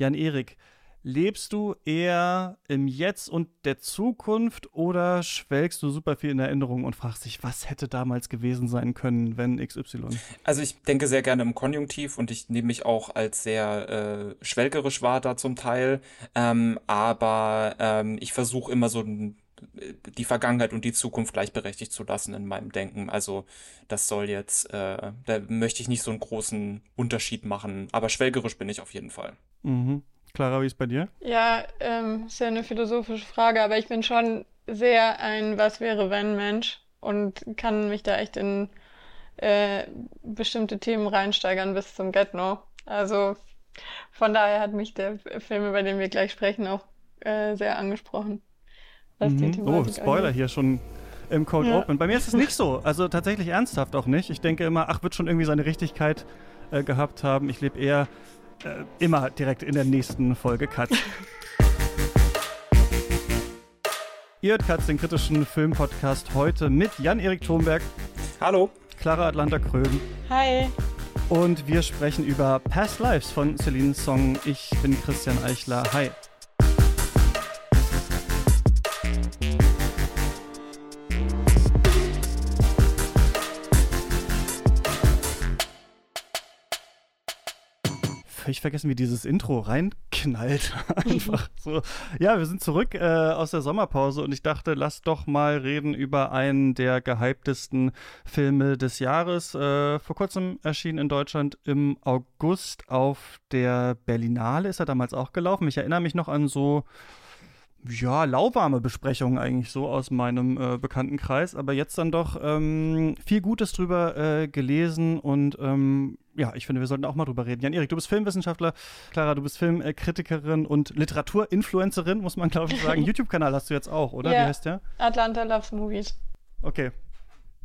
Jan-Erik, lebst du eher im Jetzt und der Zukunft oder schwelgst du super viel in Erinnerung und fragst dich, was hätte damals gewesen sein können, wenn XY? Also ich denke sehr gerne im Konjunktiv und ich nehme mich auch als sehr äh, schwelgerisch wahr da zum Teil, ähm, aber ähm, ich versuche immer so ein die Vergangenheit und die Zukunft gleichberechtigt zu lassen in meinem Denken. Also das soll jetzt, äh, da möchte ich nicht so einen großen Unterschied machen, aber schwelgerisch bin ich auf jeden Fall. Mhm. Clara, wie ist bei dir? Ja, ähm, ist ja eine philosophische Frage, aber ich bin schon sehr ein Was wäre wenn Mensch und kann mich da echt in äh, bestimmte Themen reinsteigern bis zum Get-No. Also von daher hat mich der Film, über den wir gleich sprechen, auch äh, sehr angesprochen. Mhm. Oh, Spoiler angeht. hier schon im Cold ja. Open. Bei mir ist es nicht so. Also tatsächlich ernsthaft auch nicht. Ich denke immer, ach, wird schon irgendwie seine Richtigkeit äh, gehabt haben. Ich lebe eher äh, immer direkt in der nächsten Folge Cut. Ihr hört Katz, den kritischen Filmpodcast heute mit Jan-Erik Thomberg. Hallo. Clara Atlanta Krön. Hi. Und wir sprechen über Past Lives von Celine Song. Ich bin Christian Eichler. Hi. Völlig vergessen, wie dieses Intro reinknallt. Einfach so. Ja, wir sind zurück äh, aus der Sommerpause und ich dachte, lass doch mal reden über einen der gehyptesten Filme des Jahres. Äh, vor kurzem erschien in Deutschland im August auf der Berlinale, ist er damals auch gelaufen. Ich erinnere mich noch an so ja, lauwarme Besprechungen eigentlich so aus meinem äh, Bekanntenkreis, aber jetzt dann doch ähm, viel Gutes drüber äh, gelesen und ähm, ja, ich finde, wir sollten auch mal drüber reden. Jan-Erik, du bist Filmwissenschaftler, Clara, du bist Filmkritikerin und Literaturinfluencerin, muss man glaube ich sagen. YouTube-Kanal hast du jetzt auch, oder? Ja, Wie heißt der? Atlanta Loves Movies. Okay,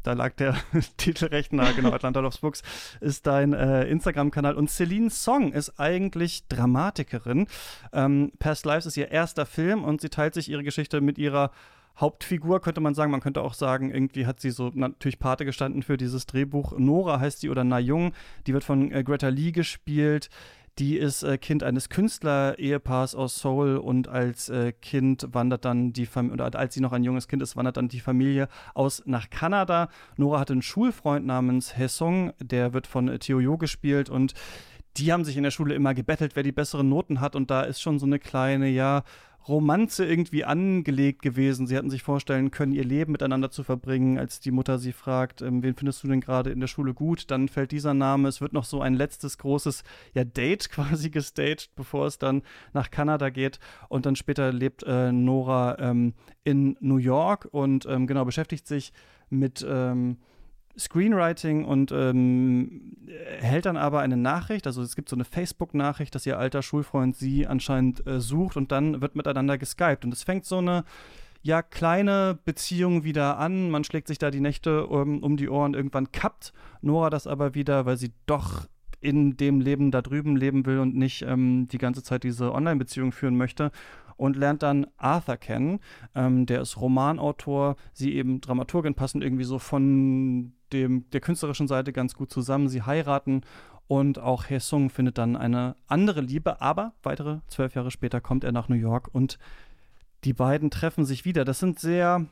da lag der Titel recht nah, genau, Atlanta Loves Books ist dein äh, Instagram-Kanal. Und Celine Song ist eigentlich Dramatikerin. Ähm, Past Lives ist ihr erster Film und sie teilt sich ihre Geschichte mit ihrer Hauptfigur, könnte man sagen. Man könnte auch sagen, irgendwie hat sie so natürlich Pate gestanden für dieses Drehbuch. Nora heißt sie oder Na Jung. Die wird von äh, Greta Lee gespielt. Die ist äh, Kind eines Künstler-Ehepaars aus Seoul und als äh, Kind wandert dann die Familie, oder als sie noch ein junges Kind ist, wandert dann die Familie aus nach Kanada. Nora hat einen Schulfreund namens Hesong, der wird von äh, Theo Yo gespielt und die haben sich in der Schule immer gebettelt, wer die besseren Noten hat und da ist schon so eine kleine, ja, Romanze irgendwie angelegt gewesen. Sie hatten sich vorstellen können, ihr Leben miteinander zu verbringen, als die Mutter sie fragt, ähm, wen findest du denn gerade in der Schule gut? Dann fällt dieser Name. Es wird noch so ein letztes großes ja, Date quasi gestaged, bevor es dann nach Kanada geht. Und dann später lebt äh, Nora ähm, in New York und ähm, genau beschäftigt sich mit ähm, Screenwriting und ähm, hält dann aber eine Nachricht, also es gibt so eine Facebook-Nachricht, dass ihr alter Schulfreund sie anscheinend äh, sucht und dann wird miteinander geskypt. Und es fängt so eine ja kleine Beziehung wieder an. Man schlägt sich da die Nächte um, um die Ohren. Irgendwann kappt Nora das aber wieder, weil sie doch in dem Leben da drüben leben will und nicht ähm, die ganze Zeit diese Online-Beziehung führen möchte und lernt dann Arthur kennen. Ähm, der ist Romanautor, sie eben Dramaturgin, passen irgendwie so von dem, der künstlerischen Seite ganz gut zusammen. Sie heiraten und auch Hesung findet dann eine andere Liebe, aber weitere zwölf Jahre später kommt er nach New York und die beiden treffen sich wieder. Das sind sehr,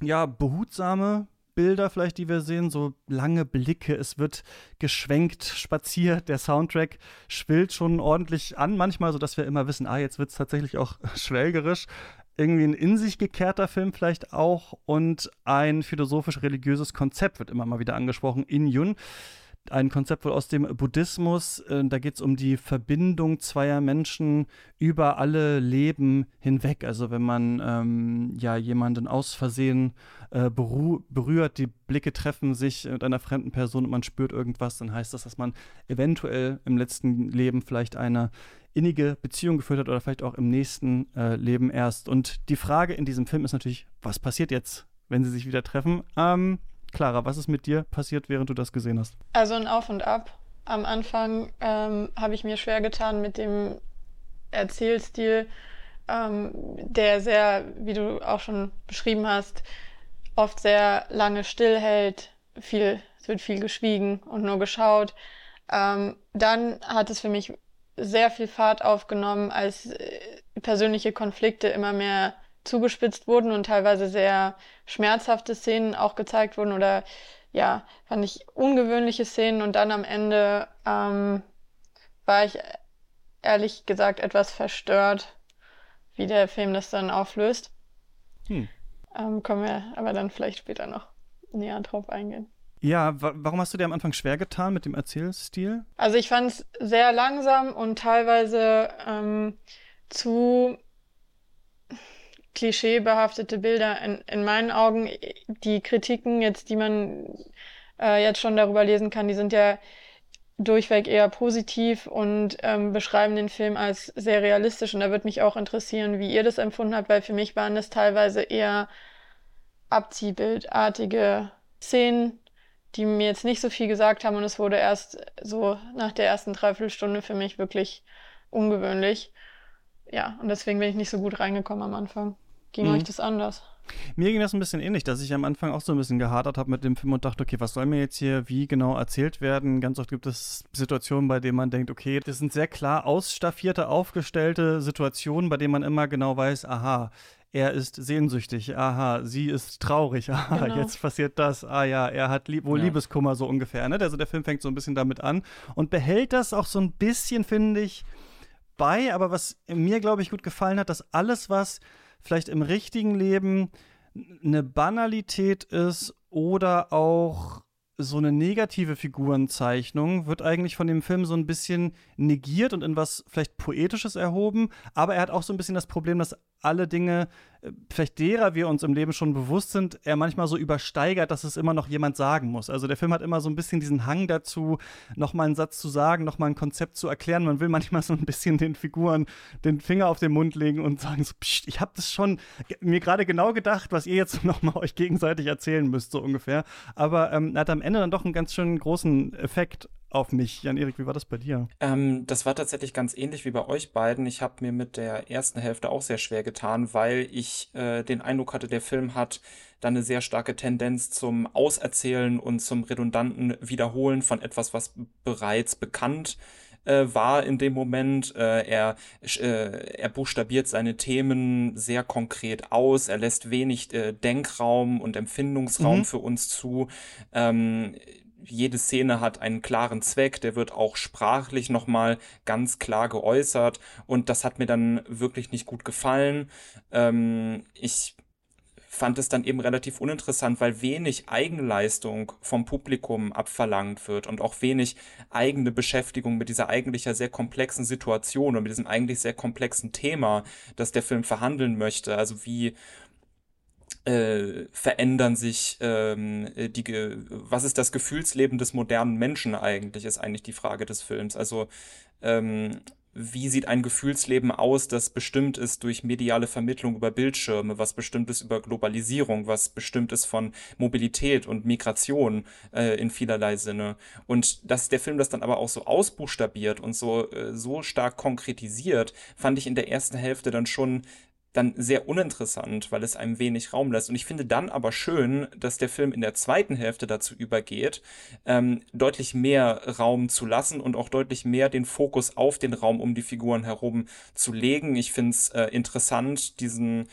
ja, behutsame Bilder vielleicht, die wir sehen, so lange Blicke, es wird geschwenkt, spaziert, der Soundtrack schwillt schon ordentlich an, manchmal, so dass wir immer wissen, ah, jetzt wird es tatsächlich auch schwelgerisch irgendwie ein in sich gekehrter Film vielleicht auch und ein philosophisch-religiöses Konzept wird immer mal wieder angesprochen in Yun. Ein Konzept wohl aus dem Buddhismus. Äh, da geht es um die Verbindung zweier Menschen über alle Leben hinweg. Also wenn man ähm, ja jemanden aus Versehen äh, berührt, die Blicke treffen sich mit einer fremden Person und man spürt irgendwas, dann heißt das, dass man eventuell im letzten Leben vielleicht eine innige Beziehung geführt hat oder vielleicht auch im nächsten äh, Leben erst. Und die Frage in diesem Film ist natürlich, was passiert jetzt, wenn sie sich wieder treffen? Ähm, Clara, was ist mit dir passiert, während du das gesehen hast? Also ein Auf und Ab. Am Anfang ähm, habe ich mir schwer getan mit dem Erzählstil, ähm, der sehr, wie du auch schon beschrieben hast, oft sehr lange stillhält. Viel, es wird viel geschwiegen und nur geschaut. Ähm, dann hat es für mich sehr viel Fahrt aufgenommen, als äh, persönliche Konflikte immer mehr zugespitzt wurden und teilweise sehr schmerzhafte Szenen auch gezeigt wurden oder ja, fand ich ungewöhnliche Szenen und dann am Ende ähm, war ich ehrlich gesagt etwas verstört, wie der Film das dann auflöst. Hm. Ähm, können wir aber dann vielleicht später noch näher drauf eingehen. Ja, warum hast du dir am Anfang schwer getan mit dem Erzählstil? Also ich fand es sehr langsam und teilweise ähm, zu klischeebehaftete Bilder in, in meinen Augen. Die Kritiken jetzt, die man äh, jetzt schon darüber lesen kann, die sind ja durchweg eher positiv und ähm, beschreiben den Film als sehr realistisch. Und da würde mich auch interessieren, wie ihr das empfunden habt, weil für mich waren das teilweise eher Abziehbildartige Szenen, die mir jetzt nicht so viel gesagt haben. Und es wurde erst so nach der ersten Dreiviertelstunde für mich wirklich ungewöhnlich. Ja, und deswegen bin ich nicht so gut reingekommen am Anfang. Ging mhm. euch das anders? Mir ging das ein bisschen ähnlich, dass ich am Anfang auch so ein bisschen gehadert habe mit dem Film und dachte, okay, was soll mir jetzt hier wie genau erzählt werden? Ganz oft gibt es Situationen, bei denen man denkt, okay, das sind sehr klar ausstaffierte, aufgestellte Situationen, bei denen man immer genau weiß, aha, er ist sehnsüchtig, aha, sie ist traurig, aha, genau. jetzt passiert das, ah ja, er hat lieb wohl ja. Liebeskummer so ungefähr. Ne? Also der Film fängt so ein bisschen damit an und behält das auch so ein bisschen, finde ich, bei. Aber was mir, glaube ich, gut gefallen hat, dass alles, was vielleicht im richtigen Leben eine Banalität ist oder auch so eine negative Figurenzeichnung wird eigentlich von dem Film so ein bisschen negiert und in was vielleicht Poetisches erhoben. Aber er hat auch so ein bisschen das Problem, dass alle Dinge, äh, vielleicht derer wir uns im Leben schon bewusst sind, er manchmal so übersteigert, dass es immer noch jemand sagen muss. Also der Film hat immer so ein bisschen diesen Hang dazu, nochmal einen Satz zu sagen, nochmal ein Konzept zu erklären. Man will manchmal so ein bisschen den Figuren den Finger auf den Mund legen und sagen so, Psst, ich habe das schon mir gerade genau gedacht, was ihr jetzt nochmal euch gegenseitig erzählen müsst, so ungefähr. Aber ähm, hat am Ende dann doch einen ganz schönen großen Effekt auf mich. Jan-Erik, wie war das bei dir? Ähm, das war tatsächlich ganz ähnlich wie bei euch beiden. Ich habe mir mit der ersten Hälfte auch sehr schwer getan, weil ich äh, den Eindruck hatte, der Film hat dann eine sehr starke Tendenz zum Auserzählen und zum redundanten Wiederholen von etwas, was bereits bekannt äh, war in dem Moment. Äh, er, äh, er buchstabiert seine Themen sehr konkret aus. Er lässt wenig Denkraum und Empfindungsraum mhm. für uns zu. Ähm, jede Szene hat einen klaren Zweck, der wird auch sprachlich nochmal ganz klar geäußert und das hat mir dann wirklich nicht gut gefallen. Ähm, ich fand es dann eben relativ uninteressant, weil wenig Eigenleistung vom Publikum abverlangt wird und auch wenig eigene Beschäftigung mit dieser eigentlich ja sehr komplexen Situation und mit diesem eigentlich sehr komplexen Thema, das der Film verhandeln möchte. Also wie äh, verändern sich ähm, die, was ist das Gefühlsleben des modernen Menschen eigentlich, ist eigentlich die Frage des Films. Also ähm, wie sieht ein Gefühlsleben aus, das bestimmt ist durch mediale Vermittlung über Bildschirme, was bestimmt ist über Globalisierung, was bestimmt ist von Mobilität und Migration äh, in vielerlei Sinne. Und dass der Film das dann aber auch so ausbuchstabiert und so, äh, so stark konkretisiert, fand ich in der ersten Hälfte dann schon dann sehr uninteressant, weil es einem wenig Raum lässt. Und ich finde dann aber schön, dass der Film in der zweiten Hälfte dazu übergeht, ähm, deutlich mehr Raum zu lassen und auch deutlich mehr den Fokus auf den Raum um die Figuren herum zu legen. Ich finde es äh, interessant, diesen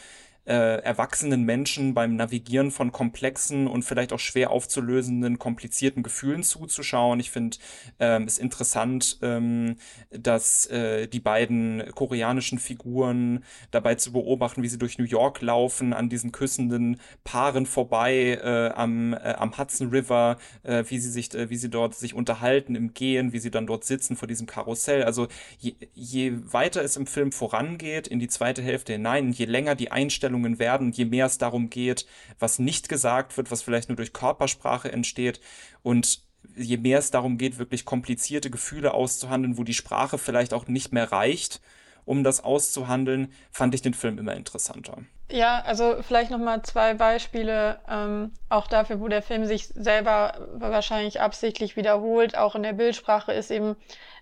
äh, erwachsenen Menschen beim Navigieren von komplexen und vielleicht auch schwer aufzulösenden, komplizierten Gefühlen zuzuschauen. Ich finde ähm, es interessant, ähm, dass äh, die beiden koreanischen Figuren dabei zu beobachten, wie sie durch New York laufen, an diesen küssenden Paaren vorbei äh, am, äh, am Hudson River, äh, wie sie sich, äh, wie sie dort sich unterhalten im Gehen, wie sie dann dort sitzen vor diesem Karussell. Also je, je weiter es im Film vorangeht, in die zweite Hälfte hinein, je länger die Einstellung Darstellungen werden, je mehr es darum geht, was nicht gesagt wird, was vielleicht nur durch Körpersprache entsteht und je mehr es darum geht, wirklich komplizierte Gefühle auszuhandeln, wo die Sprache vielleicht auch nicht mehr reicht, um das auszuhandeln, fand ich den Film immer interessanter. Ja, also vielleicht nochmal zwei Beispiele, ähm, auch dafür, wo der Film sich selber wahrscheinlich absichtlich wiederholt, auch in der Bildsprache ist eben,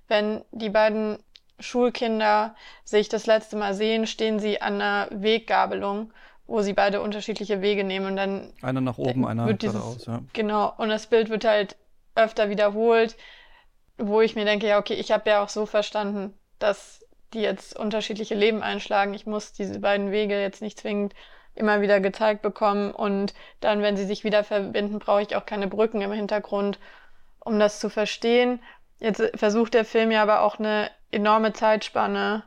wenn die beiden Schulkinder sich das letzte Mal sehen, stehen sie an einer Weggabelung, wo sie beide unterschiedliche Wege nehmen und dann einer nach oben, einer geradeaus, ja. Genau, und das Bild wird halt öfter wiederholt, wo ich mir denke, ja, okay, ich habe ja auch so verstanden, dass die jetzt unterschiedliche Leben einschlagen. Ich muss diese beiden Wege jetzt nicht zwingend immer wieder gezeigt bekommen und dann, wenn sie sich wieder verbinden, brauche ich auch keine Brücken im Hintergrund, um das zu verstehen. Jetzt versucht der Film ja aber auch eine enorme Zeitspanne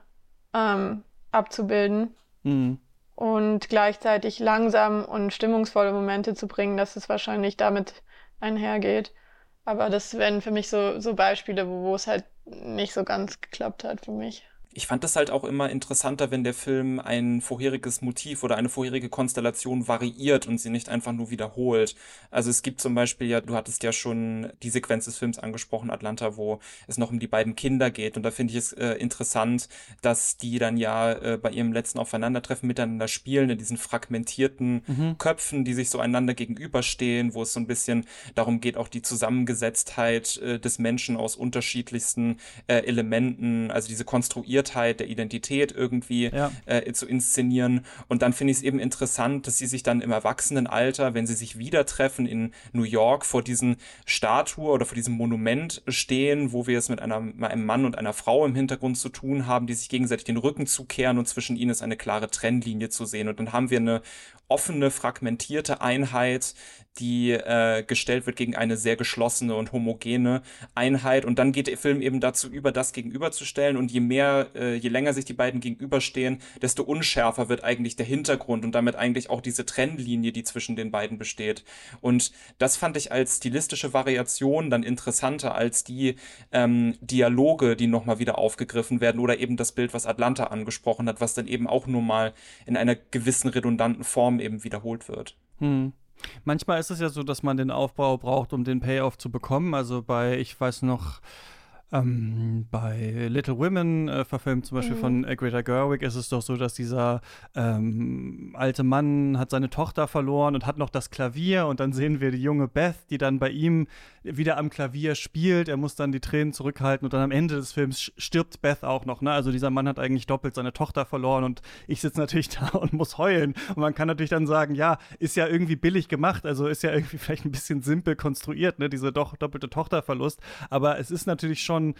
ähm, abzubilden mhm. und gleichzeitig langsam und stimmungsvolle Momente zu bringen, dass es wahrscheinlich damit einhergeht. Aber das wären für mich so, so Beispiele, wo, wo es halt nicht so ganz geklappt hat für mich ich fand das halt auch immer interessanter, wenn der Film ein vorheriges Motiv oder eine vorherige Konstellation variiert und sie nicht einfach nur wiederholt. Also es gibt zum Beispiel ja, du hattest ja schon die Sequenz des Films angesprochen, Atlanta, wo es noch um die beiden Kinder geht. Und da finde ich es äh, interessant, dass die dann ja äh, bei ihrem letzten Aufeinandertreffen miteinander spielen, in diesen fragmentierten mhm. Köpfen, die sich so einander gegenüberstehen, wo es so ein bisschen darum geht, auch die Zusammengesetztheit äh, des Menschen aus unterschiedlichsten äh, Elementen, also diese konstruierte Konstruiertheit der Identität irgendwie ja. äh, zu inszenieren. Und dann finde ich es eben interessant, dass sie sich dann im Erwachsenenalter, wenn sie sich wieder treffen in New York, vor diesen Statue oder vor diesem Monument stehen, wo wir es mit einer, einem Mann und einer Frau im Hintergrund zu tun haben, die sich gegenseitig den Rücken zukehren und zwischen ihnen ist eine klare Trennlinie zu sehen. Und dann haben wir eine offene, fragmentierte Einheit, die äh, gestellt wird gegen eine sehr geschlossene und homogene Einheit. Und dann geht der Film eben dazu über, das gegenüberzustellen. Und je mehr, äh, je länger sich die beiden gegenüberstehen, desto unschärfer wird eigentlich der Hintergrund und damit eigentlich auch diese Trennlinie, die zwischen den beiden besteht. Und das fand ich als stilistische Variation dann interessanter als die ähm, Dialoge, die nochmal wieder aufgegriffen werden oder eben das Bild, was Atlanta angesprochen hat, was dann eben auch nur mal in einer gewissen redundanten Form eben wiederholt wird. Hm. Manchmal ist es ja so, dass man den Aufbau braucht, um den Payoff zu bekommen. Also bei, ich weiß noch, ähm, bei Little Women, äh, verfilmt zum Beispiel mhm. von äh, Greta Gerwig, ist es doch so, dass dieser ähm, alte Mann hat seine Tochter verloren und hat noch das Klavier und dann sehen wir die junge Beth, die dann bei ihm wieder am Klavier spielt. Er muss dann die Tränen zurückhalten und dann am Ende des Films stirbt Beth auch noch. Ne? Also dieser Mann hat eigentlich doppelt seine Tochter verloren und ich sitze natürlich da und muss heulen. Und man kann natürlich dann sagen, ja, ist ja irgendwie billig gemacht, also ist ja irgendwie vielleicht ein bisschen simpel konstruiert, ne? diese doch doppelte Tochterverlust. Aber es ist natürlich schon schon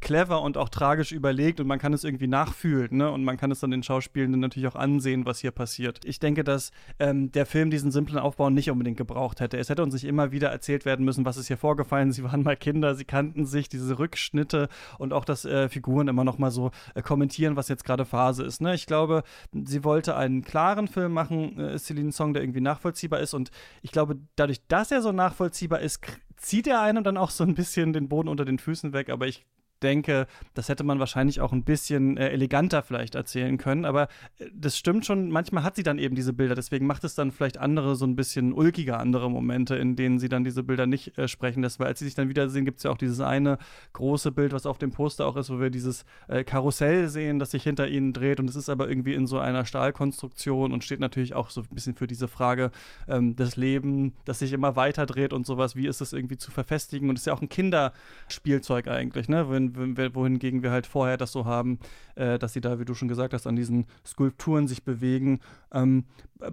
clever und auch tragisch überlegt und man kann es irgendwie nachfühlen, ne? Und man kann es dann den Schauspielenden natürlich auch ansehen, was hier passiert. Ich denke, dass ähm, der Film diesen simplen Aufbau nicht unbedingt gebraucht hätte. Es hätte uns nicht immer wieder erzählt werden müssen, was ist hier vorgefallen. Sie waren mal Kinder, sie kannten sich, diese Rückschnitte und auch, dass äh, Figuren immer noch mal so äh, kommentieren, was jetzt gerade Phase ist. Ne? Ich glaube, sie wollte einen klaren Film machen, äh, Celine Song, der irgendwie nachvollziehbar ist und ich glaube, dadurch, dass er so nachvollziehbar ist, zieht er einem dann auch so ein bisschen den Boden unter den Füßen weg, aber ich denke, das hätte man wahrscheinlich auch ein bisschen äh, eleganter vielleicht erzählen können. Aber äh, das stimmt schon, manchmal hat sie dann eben diese Bilder. Deswegen macht es dann vielleicht andere, so ein bisschen ulkiger andere Momente, in denen sie dann diese Bilder nicht äh, sprechen lässt. Weil als sie sich dann wiedersehen, gibt es ja auch dieses eine große Bild, was auf dem Poster auch ist, wo wir dieses äh, Karussell sehen, das sich hinter ihnen dreht. Und es ist aber irgendwie in so einer Stahlkonstruktion und steht natürlich auch so ein bisschen für diese Frage ähm, des Lebens, das sich immer weiter dreht und sowas. Wie ist es irgendwie zu verfestigen? Und es ist ja auch ein Kinderspielzeug eigentlich, ne? Wenn wohingegen wir halt vorher das so haben, äh, dass sie da, wie du schon gesagt hast, an diesen Skulpturen sich bewegen. Ähm,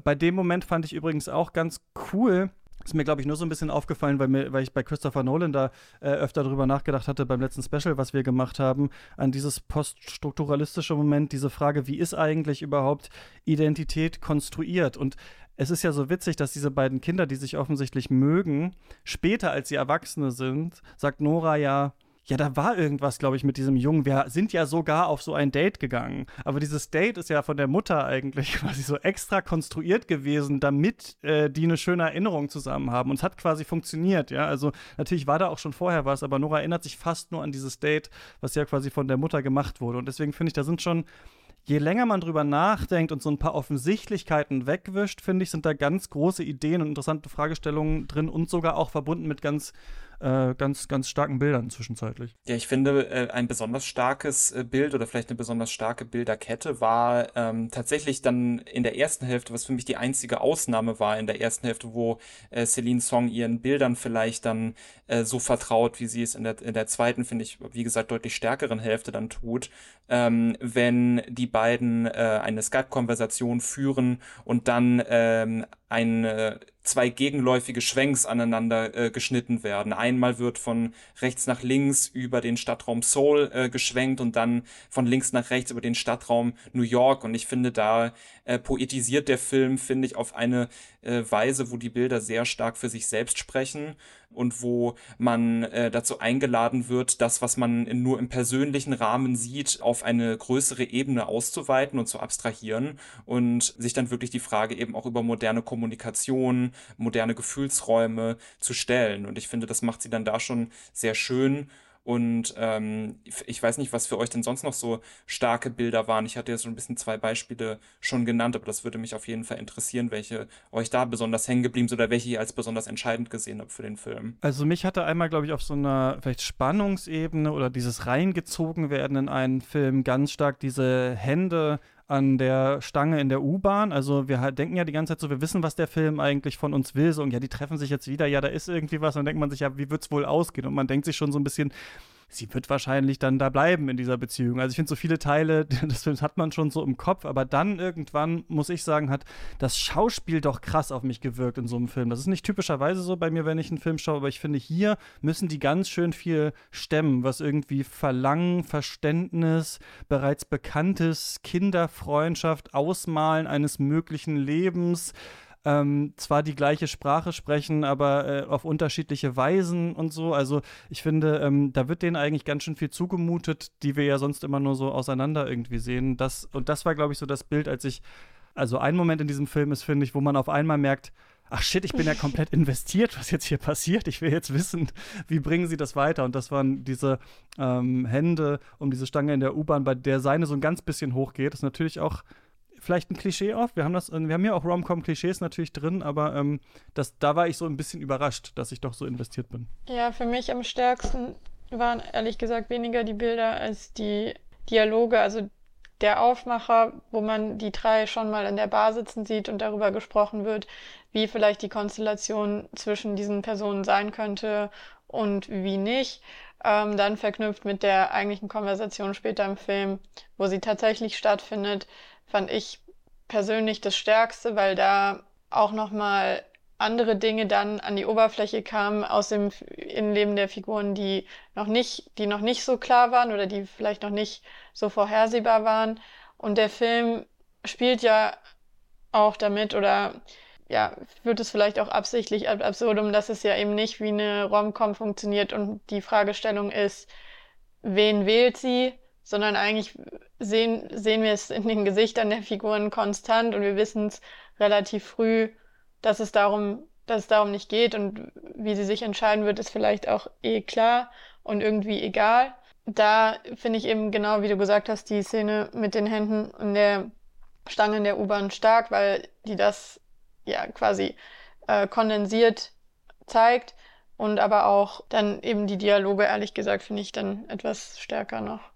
bei dem Moment fand ich übrigens auch ganz cool, ist mir, glaube ich, nur so ein bisschen aufgefallen, weil, mir, weil ich bei Christopher Nolan da äh, öfter darüber nachgedacht hatte beim letzten Special, was wir gemacht haben, an dieses poststrukturalistische Moment, diese Frage, wie ist eigentlich überhaupt Identität konstruiert? Und es ist ja so witzig, dass diese beiden Kinder, die sich offensichtlich mögen, später als sie Erwachsene sind, sagt Nora ja, ja, da war irgendwas, glaube ich, mit diesem Jungen. Wir sind ja sogar auf so ein Date gegangen. Aber dieses Date ist ja von der Mutter eigentlich quasi so extra konstruiert gewesen, damit äh, die eine schöne Erinnerung zusammen haben. Und es hat quasi funktioniert, ja. Also natürlich war da auch schon vorher was, aber Nora erinnert sich fast nur an dieses Date, was ja quasi von der Mutter gemacht wurde. Und deswegen finde ich, da sind schon je länger man drüber nachdenkt und so ein paar Offensichtlichkeiten wegwischt, finde ich, sind da ganz große Ideen und interessante Fragestellungen drin und sogar auch verbunden mit ganz äh, ganz, ganz starken Bildern zwischenzeitlich. Ja, ich finde, äh, ein besonders starkes äh, Bild oder vielleicht eine besonders starke Bilderkette war ähm, tatsächlich dann in der ersten Hälfte, was für mich die einzige Ausnahme war in der ersten Hälfte, wo äh, Celine Song ihren Bildern vielleicht dann äh, so vertraut, wie sie es in der, in der zweiten, finde ich, wie gesagt, deutlich stärkeren Hälfte dann tut, ähm, wenn die beiden eine Skype-Konversation führen und dann ähm, eine zwei gegenläufige Schwenks aneinander äh, geschnitten werden. Einmal wird von rechts nach links über den Stadtraum Seoul äh, geschwenkt und dann von links nach rechts über den Stadtraum New York. Und ich finde, da äh, poetisiert der Film, finde ich, auf eine äh, Weise, wo die Bilder sehr stark für sich selbst sprechen und wo man äh, dazu eingeladen wird, das, was man in, nur im persönlichen Rahmen sieht, auf eine größere Ebene auszuweiten und zu abstrahieren und sich dann wirklich die Frage eben auch über moderne Kommunikation, moderne Gefühlsräume zu stellen. Und ich finde, das macht sie dann da schon sehr schön und ähm, ich weiß nicht, was für euch denn sonst noch so starke Bilder waren. Ich hatte ja so ein bisschen zwei Beispiele schon genannt, aber das würde mich auf jeden Fall interessieren, welche euch da besonders hängen geblieben sind oder welche ihr als besonders entscheidend gesehen habt für den Film. Also mich hatte einmal, glaube ich, auf so einer vielleicht Spannungsebene oder dieses reingezogen werden in einen Film ganz stark diese Hände an der Stange in der U-Bahn. Also wir denken ja die ganze Zeit so, wir wissen, was der Film eigentlich von uns will. So, und ja, die treffen sich jetzt wieder, ja, da ist irgendwie was. Und dann denkt man sich, ja, wie wird es wohl ausgehen? Und man denkt sich schon so ein bisschen, sie wird wahrscheinlich dann da bleiben in dieser Beziehung. Also ich finde, so viele Teile des Films hat man schon so im Kopf, aber dann irgendwann, muss ich sagen, hat das Schauspiel doch krass auf mich gewirkt in so einem Film. Das ist nicht typischerweise so bei mir, wenn ich einen Film schaue, aber ich finde, hier müssen die ganz schön viel stemmen, was irgendwie Verlangen, Verständnis, bereits Bekanntes, Kinderfreundschaft, Ausmalen eines möglichen Lebens, ähm, zwar die gleiche Sprache sprechen, aber äh, auf unterschiedliche Weisen und so. Also ich finde, ähm, da wird denen eigentlich ganz schön viel zugemutet, die wir ja sonst immer nur so auseinander irgendwie sehen. Das, und das war, glaube ich, so das Bild, als ich, also ein Moment in diesem Film ist, finde ich, wo man auf einmal merkt, ach shit, ich bin ja komplett investiert, was jetzt hier passiert. Ich will jetzt wissen, wie bringen sie das weiter. Und das waren diese ähm, Hände um diese Stange in der U-Bahn, bei der seine so ein ganz bisschen hochgeht. Das ist natürlich auch vielleicht ein Klischee auf. Wir haben das, wir haben ja auch Rom-Com-Klischees natürlich drin, aber ähm, das, da war ich so ein bisschen überrascht, dass ich doch so investiert bin. Ja, für mich am stärksten waren ehrlich gesagt weniger die Bilder als die Dialoge. Also der Aufmacher, wo man die drei schon mal in der Bar sitzen sieht und darüber gesprochen wird, wie vielleicht die Konstellation zwischen diesen Personen sein könnte und wie nicht. Ähm, dann verknüpft mit der eigentlichen Konversation später im Film, wo sie tatsächlich stattfindet, fand ich persönlich das Stärkste, weil da auch nochmal andere Dinge dann an die Oberfläche kamen aus dem Innenleben der Figuren, die noch nicht, die noch nicht so klar waren oder die vielleicht noch nicht so vorhersehbar waren. Und der Film spielt ja auch damit oder ja, wird es vielleicht auch absichtlich ab absurdum, dass es ja eben nicht wie eine Rom-Com funktioniert und die Fragestellung ist, wen wählt sie, sondern eigentlich sehen, sehen wir es in den Gesichtern der Figuren konstant und wir wissen es relativ früh, dass es darum, dass es darum nicht geht und wie sie sich entscheiden wird, ist vielleicht auch eh klar und irgendwie egal. Da finde ich eben genau, wie du gesagt hast, die Szene mit den Händen und der Stange in der U-Bahn stark, weil die das ja quasi äh, kondensiert zeigt und aber auch dann eben die Dialoge, ehrlich gesagt, finde ich dann etwas stärker noch.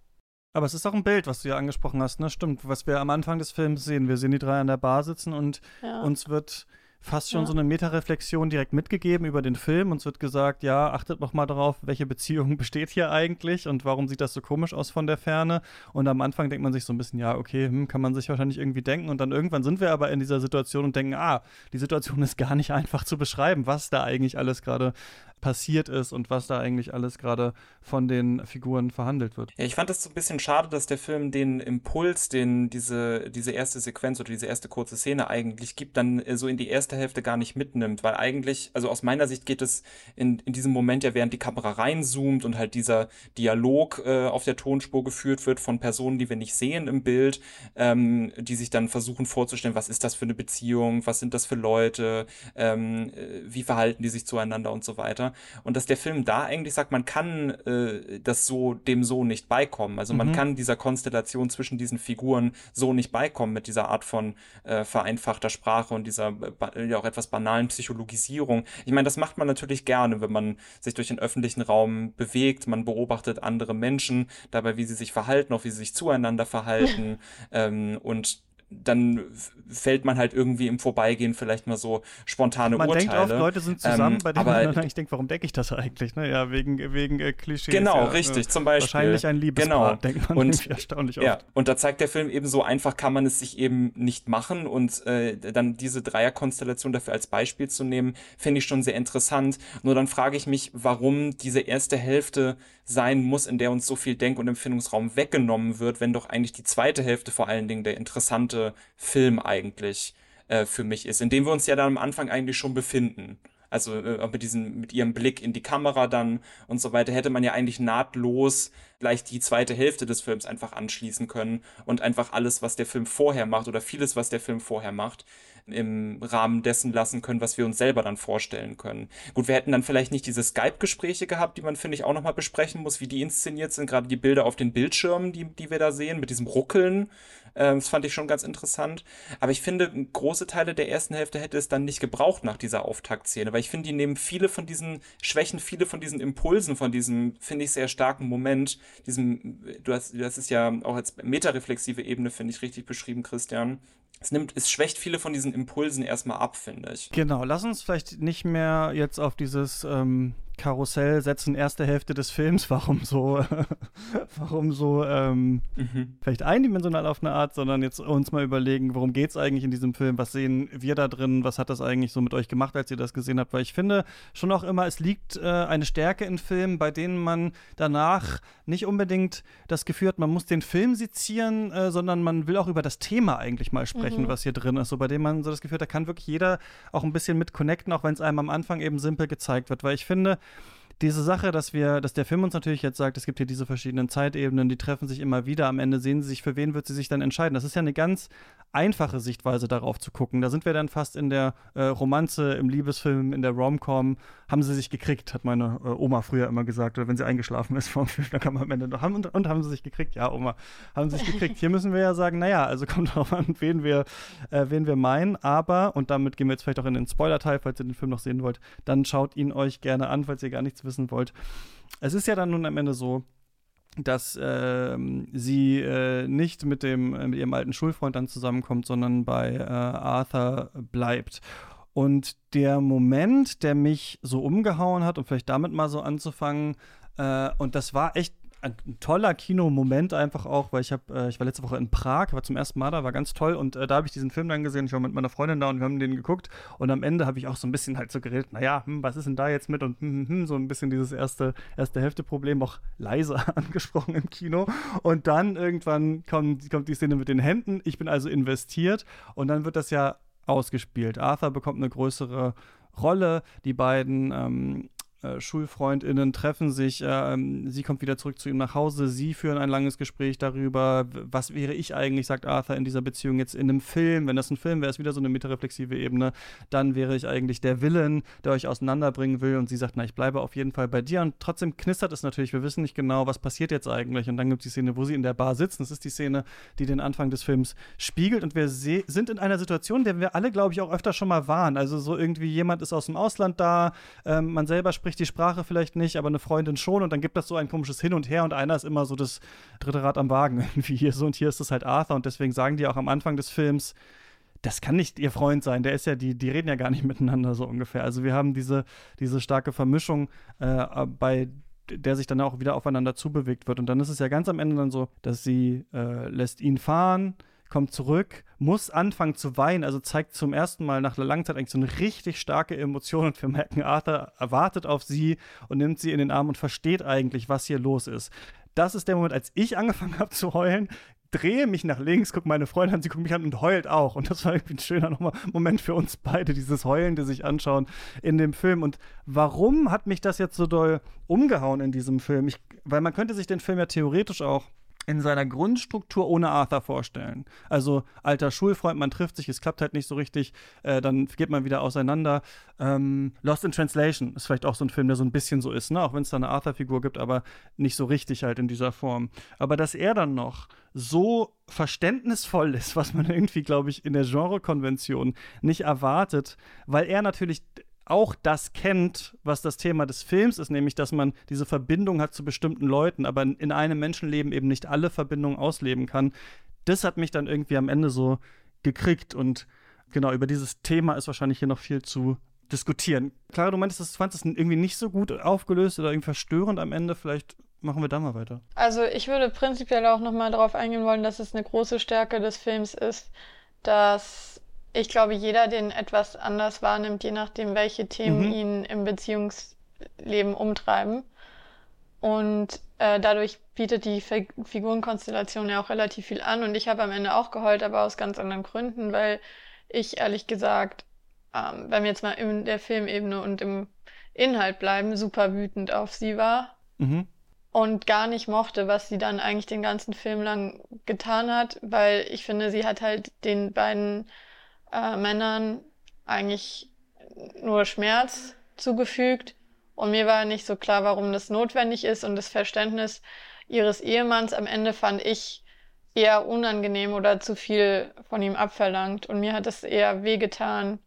Aber es ist auch ein Bild, was du ja angesprochen hast, ne? Stimmt, was wir am Anfang des Films sehen. Wir sehen die drei an der Bar sitzen und ja. uns wird fast schon ja. so eine Metareflexion direkt mitgegeben über den Film. Uns wird gesagt, ja, achtet noch mal darauf, welche Beziehung besteht hier eigentlich und warum sieht das so komisch aus von der Ferne. Und am Anfang denkt man sich so ein bisschen, ja, okay, hm, kann man sich wahrscheinlich irgendwie denken. Und dann irgendwann sind wir aber in dieser Situation und denken, ah, die Situation ist gar nicht einfach zu beschreiben, was da eigentlich alles gerade passiert ist und was da eigentlich alles gerade von den Figuren verhandelt wird. Ja, ich fand es so ein bisschen schade, dass der Film den Impuls, den diese, diese erste Sequenz oder diese erste kurze Szene eigentlich gibt, dann äh, so in die erste Hälfte gar nicht mitnimmt, weil eigentlich, also aus meiner Sicht geht es in, in diesem Moment ja, während die Kamera reinzoomt und halt dieser Dialog äh, auf der Tonspur geführt wird von Personen, die wir nicht sehen im Bild, ähm, die sich dann versuchen vorzustellen, was ist das für eine Beziehung, was sind das für Leute, ähm, äh, wie verhalten die sich zueinander und so weiter. Und dass der Film da eigentlich sagt, man kann äh, das so dem so nicht beikommen. Also man mhm. kann dieser Konstellation zwischen diesen Figuren so nicht beikommen mit dieser Art von äh, vereinfachter Sprache und dieser äh, ja auch etwas banalen Psychologisierung. Ich meine, das macht man natürlich gerne, wenn man sich durch den öffentlichen Raum bewegt. Man beobachtet andere Menschen dabei, wie sie sich verhalten, auch wie sie sich zueinander verhalten. ähm, und dann fällt man halt irgendwie im Vorbeigehen vielleicht mal so spontane man Urteile. Man denkt oft, Leute sind zusammen, ähm, bei denen aber, man dann, ich denke, warum denke ich das eigentlich? Ne? Ja, wegen, wegen äh, Klischees. Genau, ja, richtig, äh, zum Beispiel. Wahrscheinlich ein Liebespaar, genau. denkt man und, erstaunlich ja, oft. Und da zeigt der Film eben so einfach kann man es sich eben nicht machen und äh, dann diese Dreierkonstellation dafür als Beispiel zu nehmen, finde ich schon sehr interessant. Nur dann frage ich mich, warum diese erste Hälfte sein muss, in der uns so viel Denk- und Empfindungsraum weggenommen wird, wenn doch eigentlich die zweite Hälfte vor allen Dingen der interessante Film eigentlich äh, für mich ist, in dem wir uns ja dann am Anfang eigentlich schon befinden. Also äh, mit diesem, mit ihrem Blick in die Kamera dann und so weiter, hätte man ja eigentlich nahtlos gleich die zweite Hälfte des Films einfach anschließen können und einfach alles, was der Film vorher macht oder vieles, was der Film vorher macht, im Rahmen dessen lassen können, was wir uns selber dann vorstellen können. Gut, wir hätten dann vielleicht nicht diese Skype-Gespräche gehabt, die man, finde ich, auch nochmal besprechen muss, wie die inszeniert sind, gerade die Bilder auf den Bildschirmen, die, die wir da sehen, mit diesem Ruckeln. Ähm, das fand ich schon ganz interessant. Aber ich finde, große Teile der ersten Hälfte hätte es dann nicht gebraucht nach dieser Auftaktszene, weil ich finde, die nehmen viele von diesen Schwächen, viele von diesen Impulsen, von diesem, finde ich, sehr starken Moment, diesem, du hast, das ist ja auch als metareflexive Ebene, finde ich, richtig beschrieben, Christian es nimmt, es schwächt viele von diesen Impulsen erstmal ab, finde ich. Genau, lass uns vielleicht nicht mehr jetzt auf dieses ähm, Karussell setzen, erste Hälfte des Films, warum so, warum so ähm, mhm. vielleicht eindimensional auf eine Art, sondern jetzt uns mal überlegen, worum geht es eigentlich in diesem Film, was sehen wir da drin, was hat das eigentlich so mit euch gemacht, als ihr das gesehen habt, weil ich finde schon auch immer, es liegt äh, eine Stärke in Filmen, bei denen man danach nicht unbedingt das Gefühl hat, man muss den Film sezieren, äh, sondern man will auch über das Thema eigentlich mal sprechen, mhm. was hier drin ist, so bei dem man so das Gefühl hat, da kann wirklich jeder auch ein bisschen mit connecten, auch wenn es einem am Anfang eben simpel gezeigt wird, weil ich finde, diese Sache, dass wir, dass der Film uns natürlich jetzt sagt, es gibt hier diese verschiedenen Zeitebenen, die treffen sich immer wieder. Am Ende sehen sie sich, für wen wird sie sich dann entscheiden. Das ist ja eine ganz einfache Sichtweise darauf zu gucken. Da sind wir dann fast in der äh, Romanze, im Liebesfilm, in der Romcom. Haben sie sich gekriegt, hat meine äh, Oma früher immer gesagt. Oder wenn sie eingeschlafen ist vor Film, dann man am Ende noch haben und, und, haben sie sich gekriegt. Ja, Oma, haben sie sich gekriegt. Hier müssen wir ja sagen, naja, also kommt darauf an, wen wir, äh, wen wir meinen. Aber, und damit gehen wir jetzt vielleicht auch in den Spoiler-Teil, falls ihr den Film noch sehen wollt, dann schaut ihn euch gerne an, falls ihr gar nichts wissen wollt. Es ist ja dann nun am Ende so, dass äh, sie äh, nicht mit, dem, äh, mit ihrem alten Schulfreund dann zusammenkommt, sondern bei äh, Arthur bleibt. Und der Moment, der mich so umgehauen hat, um vielleicht damit mal so anzufangen, äh, und das war echt ein, toller Kinomoment einfach auch, weil ich habe, äh, ich war letzte Woche in Prag, war zum ersten Mal da, war ganz toll und äh, da habe ich diesen Film dann gesehen. Ich war mit meiner Freundin da und wir haben den geguckt und am Ende habe ich auch so ein bisschen halt so geredet, naja, hm, was ist denn da jetzt mit und hm, hm, hm, so ein bisschen dieses erste, erste Hälfte-Problem auch leise angesprochen im Kino und dann irgendwann kommt, kommt die Szene mit den Händen. Ich bin also investiert und dann wird das ja ausgespielt. Arthur bekommt eine größere Rolle, die beiden ähm, äh, SchulfreundInnen treffen sich, äh, sie kommt wieder zurück zu ihm nach Hause, sie führen ein langes Gespräch darüber, was wäre ich eigentlich, sagt Arthur, in dieser Beziehung jetzt in einem Film, wenn das ein Film wäre, ist wieder so eine metareflexive Ebene, dann wäre ich eigentlich der Villain, der euch auseinanderbringen will. Und sie sagt, na, ich bleibe auf jeden Fall bei dir. Und trotzdem knistert es natürlich, wir wissen nicht genau, was passiert jetzt eigentlich. Und dann gibt es die Szene, wo sie in der Bar sitzen, das ist die Szene, die den Anfang des Films spiegelt. Und wir sind in einer Situation, der wir alle, glaube ich, auch öfter schon mal waren, also so irgendwie jemand ist aus dem Ausland da, ähm, man selber spricht spricht die Sprache vielleicht nicht, aber eine Freundin schon und dann gibt das so ein komisches Hin und Her und einer ist immer so das dritte Rad am Wagen irgendwie hier so und hier ist es halt Arthur und deswegen sagen die auch am Anfang des Films, das kann nicht ihr Freund sein, der ist ja, die, die reden ja gar nicht miteinander so ungefähr. Also wir haben diese, diese starke Vermischung, äh, bei der sich dann auch wieder aufeinander zubewegt wird. Und dann ist es ja ganz am Ende dann so, dass sie äh, lässt ihn fahren, kommt zurück, muss anfangen zu weinen, also zeigt zum ersten Mal nach einer langen Zeit eigentlich so eine richtig starke Emotion und wir merken, Arthur erwartet auf sie und nimmt sie in den Arm und versteht eigentlich, was hier los ist. Das ist der Moment, als ich angefangen habe zu heulen, drehe mich nach links, gucke meine Freundin an, sie guckt mich an und heult auch. Und das war irgendwie ein schöner nochmal Moment für uns beide, dieses Heulen, die sich anschauen in dem Film. Und warum hat mich das jetzt so doll umgehauen in diesem Film? Ich, weil man könnte sich den Film ja theoretisch auch in seiner Grundstruktur ohne Arthur vorstellen. Also alter Schulfreund, man trifft sich, es klappt halt nicht so richtig, äh, dann geht man wieder auseinander. Ähm, Lost in Translation ist vielleicht auch so ein Film, der so ein bisschen so ist, ne? auch wenn es da eine Arthur-Figur gibt, aber nicht so richtig halt in dieser Form. Aber dass er dann noch so verständnisvoll ist, was man irgendwie, glaube ich, in der Genrekonvention nicht erwartet, weil er natürlich auch das kennt, was das Thema des Films ist, nämlich dass man diese Verbindung hat zu bestimmten Leuten, aber in einem Menschenleben eben nicht alle Verbindungen ausleben kann. das hat mich dann irgendwie am Ende so gekriegt und genau, über dieses Thema ist wahrscheinlich hier noch viel zu diskutieren. Clara, du meintest, du fandest es irgendwie nicht so gut aufgelöst oder irgendwie verstörend am Ende. Vielleicht machen wir da mal weiter. Also ich würde prinzipiell auch nochmal darauf eingehen wollen, dass es eine große Stärke des Films ist, dass ich glaube, jeder den etwas anders wahrnimmt, je nachdem, welche Themen mhm. ihn im Beziehungsleben umtreiben. Und äh, dadurch bietet die Figurenkonstellation ja auch relativ viel an. Und ich habe am Ende auch geheult, aber aus ganz anderen Gründen, weil ich ehrlich gesagt, ähm, wenn wir jetzt mal in der Filmebene und im Inhalt bleiben, super wütend auf sie war. Mhm. Und gar nicht mochte, was sie dann eigentlich den ganzen Film lang getan hat, weil ich finde, sie hat halt den beiden äh, Männern eigentlich nur Schmerz zugefügt. Und mir war nicht so klar, warum das notwendig ist. Und das Verständnis ihres Ehemanns am Ende fand ich eher unangenehm oder zu viel von ihm abverlangt. Und mir hat es eher wehgetan,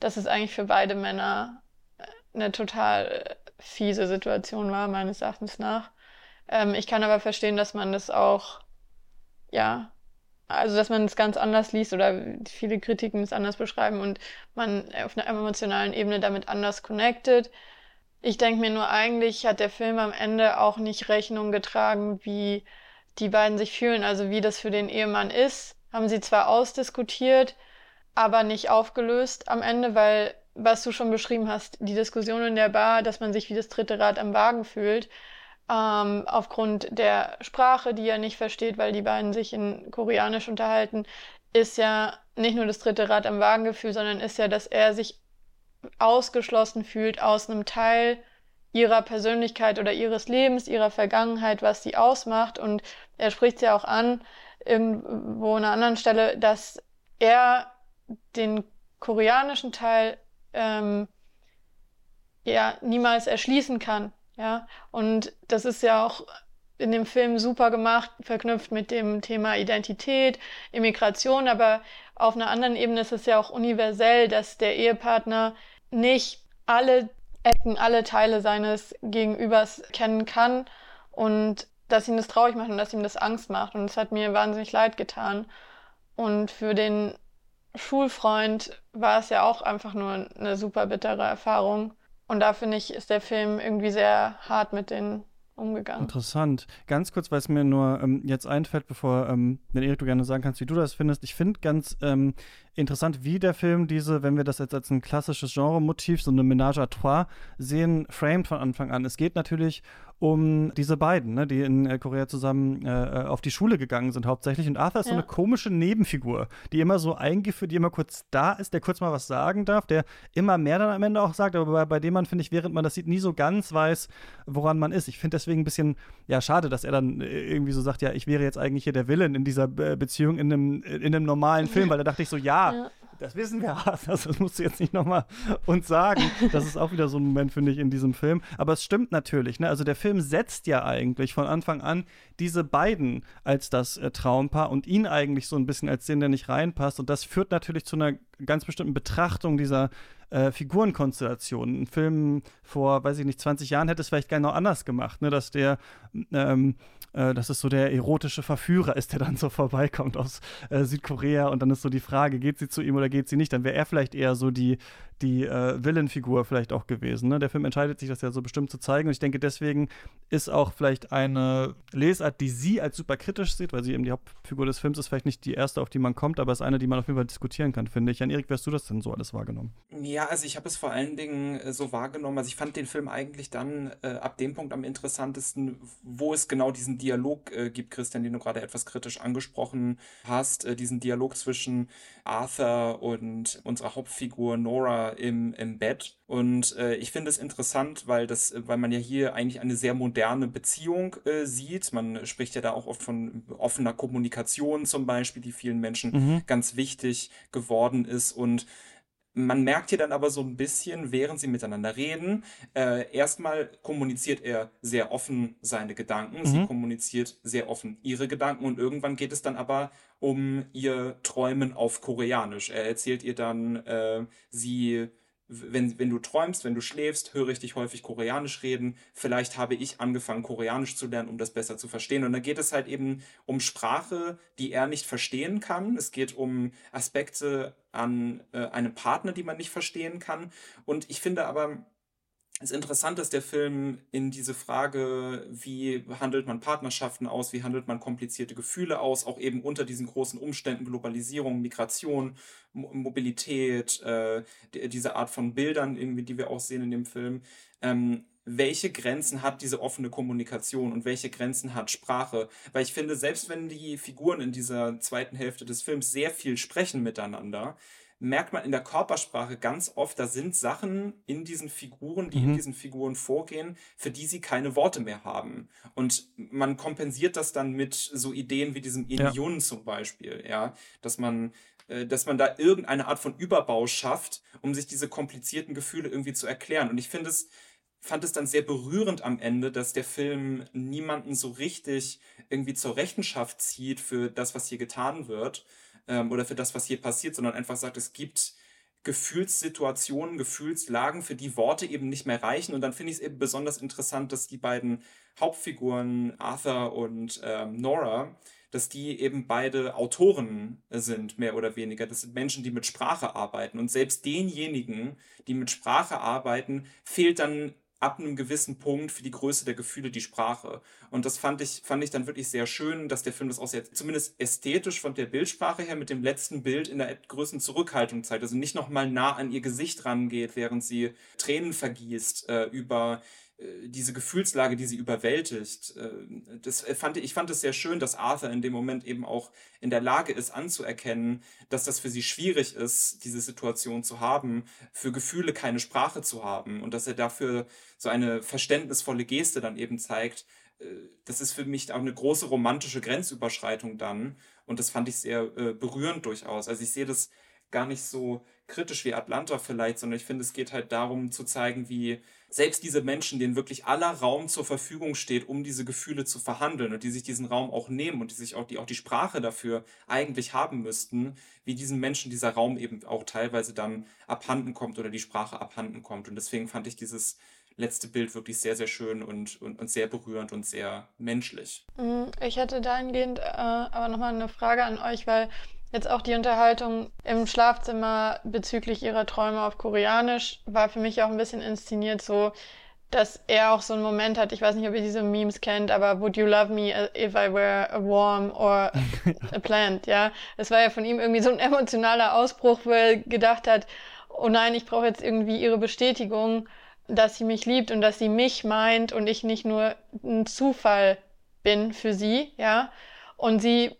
dass es eigentlich für beide Männer äh, eine total fiese Situation war, meines Erachtens nach. Ähm, ich kann aber verstehen, dass man das auch, ja, also dass man es ganz anders liest oder viele Kritiken es anders beschreiben und man auf einer emotionalen Ebene damit anders connected. Ich denke mir nur, eigentlich hat der Film am Ende auch nicht Rechnung getragen, wie die beiden sich fühlen, also wie das für den Ehemann ist. Haben sie zwar ausdiskutiert, aber nicht aufgelöst am Ende, weil, was du schon beschrieben hast, die Diskussion in der Bar, dass man sich wie das dritte Rad am Wagen fühlt, ähm, aufgrund der Sprache, die er nicht versteht, weil die beiden sich in Koreanisch unterhalten, ist ja nicht nur das dritte Rad am Wagengefühl, sondern ist ja, dass er sich ausgeschlossen fühlt aus einem Teil ihrer Persönlichkeit oder ihres Lebens, ihrer Vergangenheit, was sie ausmacht. Und er spricht ja auch an, irgendwo an einer anderen Stelle, dass er den koreanischen Teil ähm, ja niemals erschließen kann. Ja, und das ist ja auch in dem Film super gemacht, verknüpft mit dem Thema Identität, Immigration, aber auf einer anderen Ebene ist es ja auch universell, dass der Ehepartner nicht alle Ecken, alle Teile seines Gegenübers kennen kann und dass ihm das traurig macht und dass ihm das Angst macht. Und es hat mir wahnsinnig leid getan. Und für den Schulfreund war es ja auch einfach nur eine super bittere Erfahrung. Und da finde ich, ist der Film irgendwie sehr hart mit den umgegangen. Interessant. Ganz kurz, weil es mir nur ähm, jetzt einfällt, bevor, ähm, Erik, du gerne sagen kannst, wie du das findest. Ich finde ganz ähm, interessant, wie der Film diese, wenn wir das jetzt als ein klassisches Genre-Motiv, so eine Ménage à trois sehen, framed von Anfang an. Es geht natürlich um diese beiden, ne, die in äh, Korea zusammen äh, äh, auf die Schule gegangen sind hauptsächlich. Und Arthur ist ja. so eine komische Nebenfigur, die immer so eingeführt, die immer kurz da ist, der kurz mal was sagen darf, der immer mehr dann am Ende auch sagt, aber bei, bei dem man, finde ich, während man das sieht, nie so ganz weiß, woran man ist. Ich finde deswegen ein bisschen, ja, schade, dass er dann äh, irgendwie so sagt, ja, ich wäre jetzt eigentlich hier der Villain in dieser Beziehung in einem, in einem normalen Film, weil da dachte ich so, ja, ja das wissen wir, das musst du jetzt nicht nochmal uns sagen. Das ist auch wieder so ein Moment, finde ich, in diesem Film. Aber es stimmt natürlich, ne? Also der Film setzt ja eigentlich von Anfang an diese beiden als das äh, Traumpaar und ihn eigentlich so ein bisschen als den, der nicht reinpasst. Und das führt natürlich zu einer ganz bestimmten Betrachtung dieser äh, Figurenkonstellation. Ein Film vor, weiß ich nicht, 20 Jahren hätte es vielleicht gerne noch anders gemacht, ne? dass der, ähm, äh, dass es so der erotische Verführer ist, der dann so vorbeikommt aus äh, Südkorea und dann ist so die Frage, geht sie zu ihm oder geht sie nicht? Dann wäre er vielleicht eher so die, die äh, Villain-Figur vielleicht auch gewesen. Ne? Der Film entscheidet sich, das ja so bestimmt zu zeigen und ich denke, deswegen ist auch vielleicht eine Lesart, die sie als super kritisch sieht, weil sie eben die Hauptfigur des Films ist, vielleicht nicht die erste, auf die man kommt, aber ist eine, die man auf jeden Fall diskutieren kann, finde ich. Jan Erik, wie hast du das denn so alles wahrgenommen? Ja, also ich habe es vor allen Dingen äh, so wahrgenommen, also ich fand den Film eigentlich dann äh, ab dem Punkt am interessantesten, wo es genau diesen Dialog äh, gibt, Christian, den du gerade etwas kritisch angesprochen hast, äh, diesen Dialog zwischen Arthur und unserer Hauptfigur Nora im, im Bett. Und äh, ich finde es interessant, weil das, weil man ja hier eigentlich eine sehr moderne Beziehung äh, sieht. Man spricht ja da auch oft von offener Kommunikation zum Beispiel, die vielen Menschen mhm. ganz wichtig geworden ist. Und man merkt hier dann aber so ein bisschen, während sie miteinander reden, äh, erstmal kommuniziert er sehr offen seine Gedanken, mhm. sie kommuniziert sehr offen ihre Gedanken und irgendwann geht es dann aber um ihr Träumen auf Koreanisch. Er erzählt ihr dann, äh, sie wenn, wenn du träumst, wenn du schläfst, höre ich dich häufig Koreanisch reden. Vielleicht habe ich angefangen, Koreanisch zu lernen, um das besser zu verstehen. Und dann geht es halt eben um Sprache, die er nicht verstehen kann. Es geht um Aspekte an äh, einem Partner, die man nicht verstehen kann. Und ich finde aber, es ist interessant, dass der Film in diese Frage, wie handelt man Partnerschaften aus, wie handelt man komplizierte Gefühle aus, auch eben unter diesen großen Umständen Globalisierung, Migration, Mobilität, äh, diese Art von Bildern, irgendwie, die wir auch sehen in dem Film, ähm, welche Grenzen hat diese offene Kommunikation und welche Grenzen hat Sprache? Weil ich finde, selbst wenn die Figuren in dieser zweiten Hälfte des Films sehr viel sprechen miteinander, merkt man in der Körpersprache ganz oft, da sind Sachen in diesen Figuren, die mhm. in diesen Figuren vorgehen, für die sie keine Worte mehr haben. Und man kompensiert das dann mit so Ideen wie diesem Injun ja. zum Beispiel, ja, dass man äh, dass man da irgendeine Art von Überbau schafft, um sich diese komplizierten Gefühle irgendwie zu erklären. Und ich finde es, fand es dann sehr berührend am Ende, dass der Film niemanden so richtig irgendwie zur Rechenschaft zieht für das, was hier getan wird, ähm, oder für das, was hier passiert, sondern einfach sagt, es gibt Gefühlssituationen, Gefühlslagen, für die Worte eben nicht mehr reichen. Und dann finde ich es eben besonders interessant, dass die beiden Hauptfiguren, Arthur und ähm, Nora, dass die eben beide Autoren sind, mehr oder weniger. Das sind Menschen, die mit Sprache arbeiten. Und selbst denjenigen, die mit Sprache arbeiten, fehlt dann ab einem gewissen Punkt für die Größe der Gefühle die Sprache. Und das fand ich, fand ich dann wirklich sehr schön, dass der Film das auch sehr, zumindest ästhetisch von der Bildsprache her mit dem letzten Bild in der größten Zurückhaltung zeigt. Also nicht nochmal nah an ihr Gesicht rangeht, während sie Tränen vergießt äh, über diese Gefühlslage, die sie überwältigt. Äh, das fand ich, fand es sehr schön, dass Arthur in dem Moment eben auch in der Lage ist, anzuerkennen, dass das für sie schwierig ist, diese Situation zu haben, für Gefühle keine Sprache zu haben und dass er dafür so eine verständnisvolle Geste dann eben zeigt. Äh, das ist für mich auch eine große romantische Grenzüberschreitung dann und das fand ich sehr berührend durchaus. Also ich sehe das gar nicht so kritisch wie Atlanta vielleicht, sondern ich finde, es geht halt darum zu zeigen, wie selbst diese Menschen, denen wirklich aller Raum zur Verfügung steht, um diese Gefühle zu verhandeln und die sich diesen Raum auch nehmen und die sich auch die, auch die Sprache dafür eigentlich haben müssten, wie diesen Menschen dieser Raum eben auch teilweise dann abhanden kommt oder die Sprache abhanden kommt. Und deswegen fand ich dieses letzte Bild wirklich sehr, sehr schön und, und, und sehr berührend und sehr menschlich. Mhm, ich hätte dahingehend äh, aber nochmal eine Frage an euch, weil Jetzt auch die Unterhaltung im Schlafzimmer bezüglich ihrer Träume auf Koreanisch war für mich auch ein bisschen inszeniert so, dass er auch so einen Moment hat, ich weiß nicht, ob ihr diese Memes kennt, aber Would you love me if I were a worm or a plant, ja? Es war ja von ihm irgendwie so ein emotionaler Ausbruch, wo er gedacht hat, oh nein, ich brauche jetzt irgendwie ihre Bestätigung, dass sie mich liebt und dass sie mich meint und ich nicht nur ein Zufall bin für sie, ja? Und sie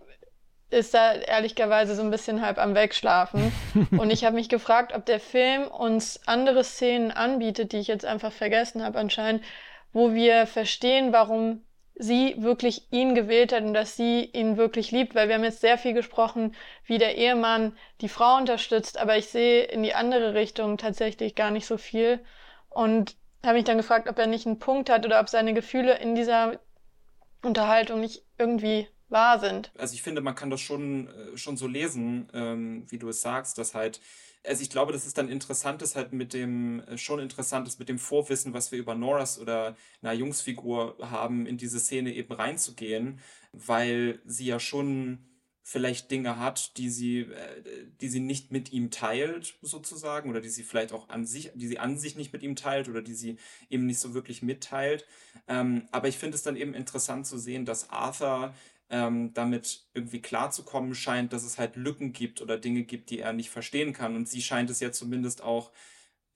ist da ehrlicherweise so ein bisschen halb am Wegschlafen. und ich habe mich gefragt, ob der Film uns andere Szenen anbietet, die ich jetzt einfach vergessen habe anscheinend, wo wir verstehen, warum sie wirklich ihn gewählt hat und dass sie ihn wirklich liebt, weil wir haben jetzt sehr viel gesprochen, wie der Ehemann die Frau unterstützt, aber ich sehe in die andere Richtung tatsächlich gar nicht so viel und habe mich dann gefragt, ob er nicht einen Punkt hat oder ob seine Gefühle in dieser Unterhaltung nicht irgendwie wahr sind. Also ich finde, man kann das schon, äh, schon so lesen, ähm, wie du es sagst, dass halt, also ich glaube, dass es dann interessant ist halt mit dem, äh, schon interessant ist mit dem Vorwissen, was wir über Noras oder einer Jungsfigur haben, in diese Szene eben reinzugehen, weil sie ja schon vielleicht Dinge hat, die sie, äh, die sie nicht mit ihm teilt, sozusagen, oder die sie vielleicht auch an sich, die sie an sich nicht mit ihm teilt oder die sie eben nicht so wirklich mitteilt. Ähm, aber ich finde es dann eben interessant zu sehen, dass Arthur ähm, damit irgendwie klarzukommen scheint, dass es halt Lücken gibt oder Dinge gibt, die er nicht verstehen kann. Und sie scheint es ja zumindest auch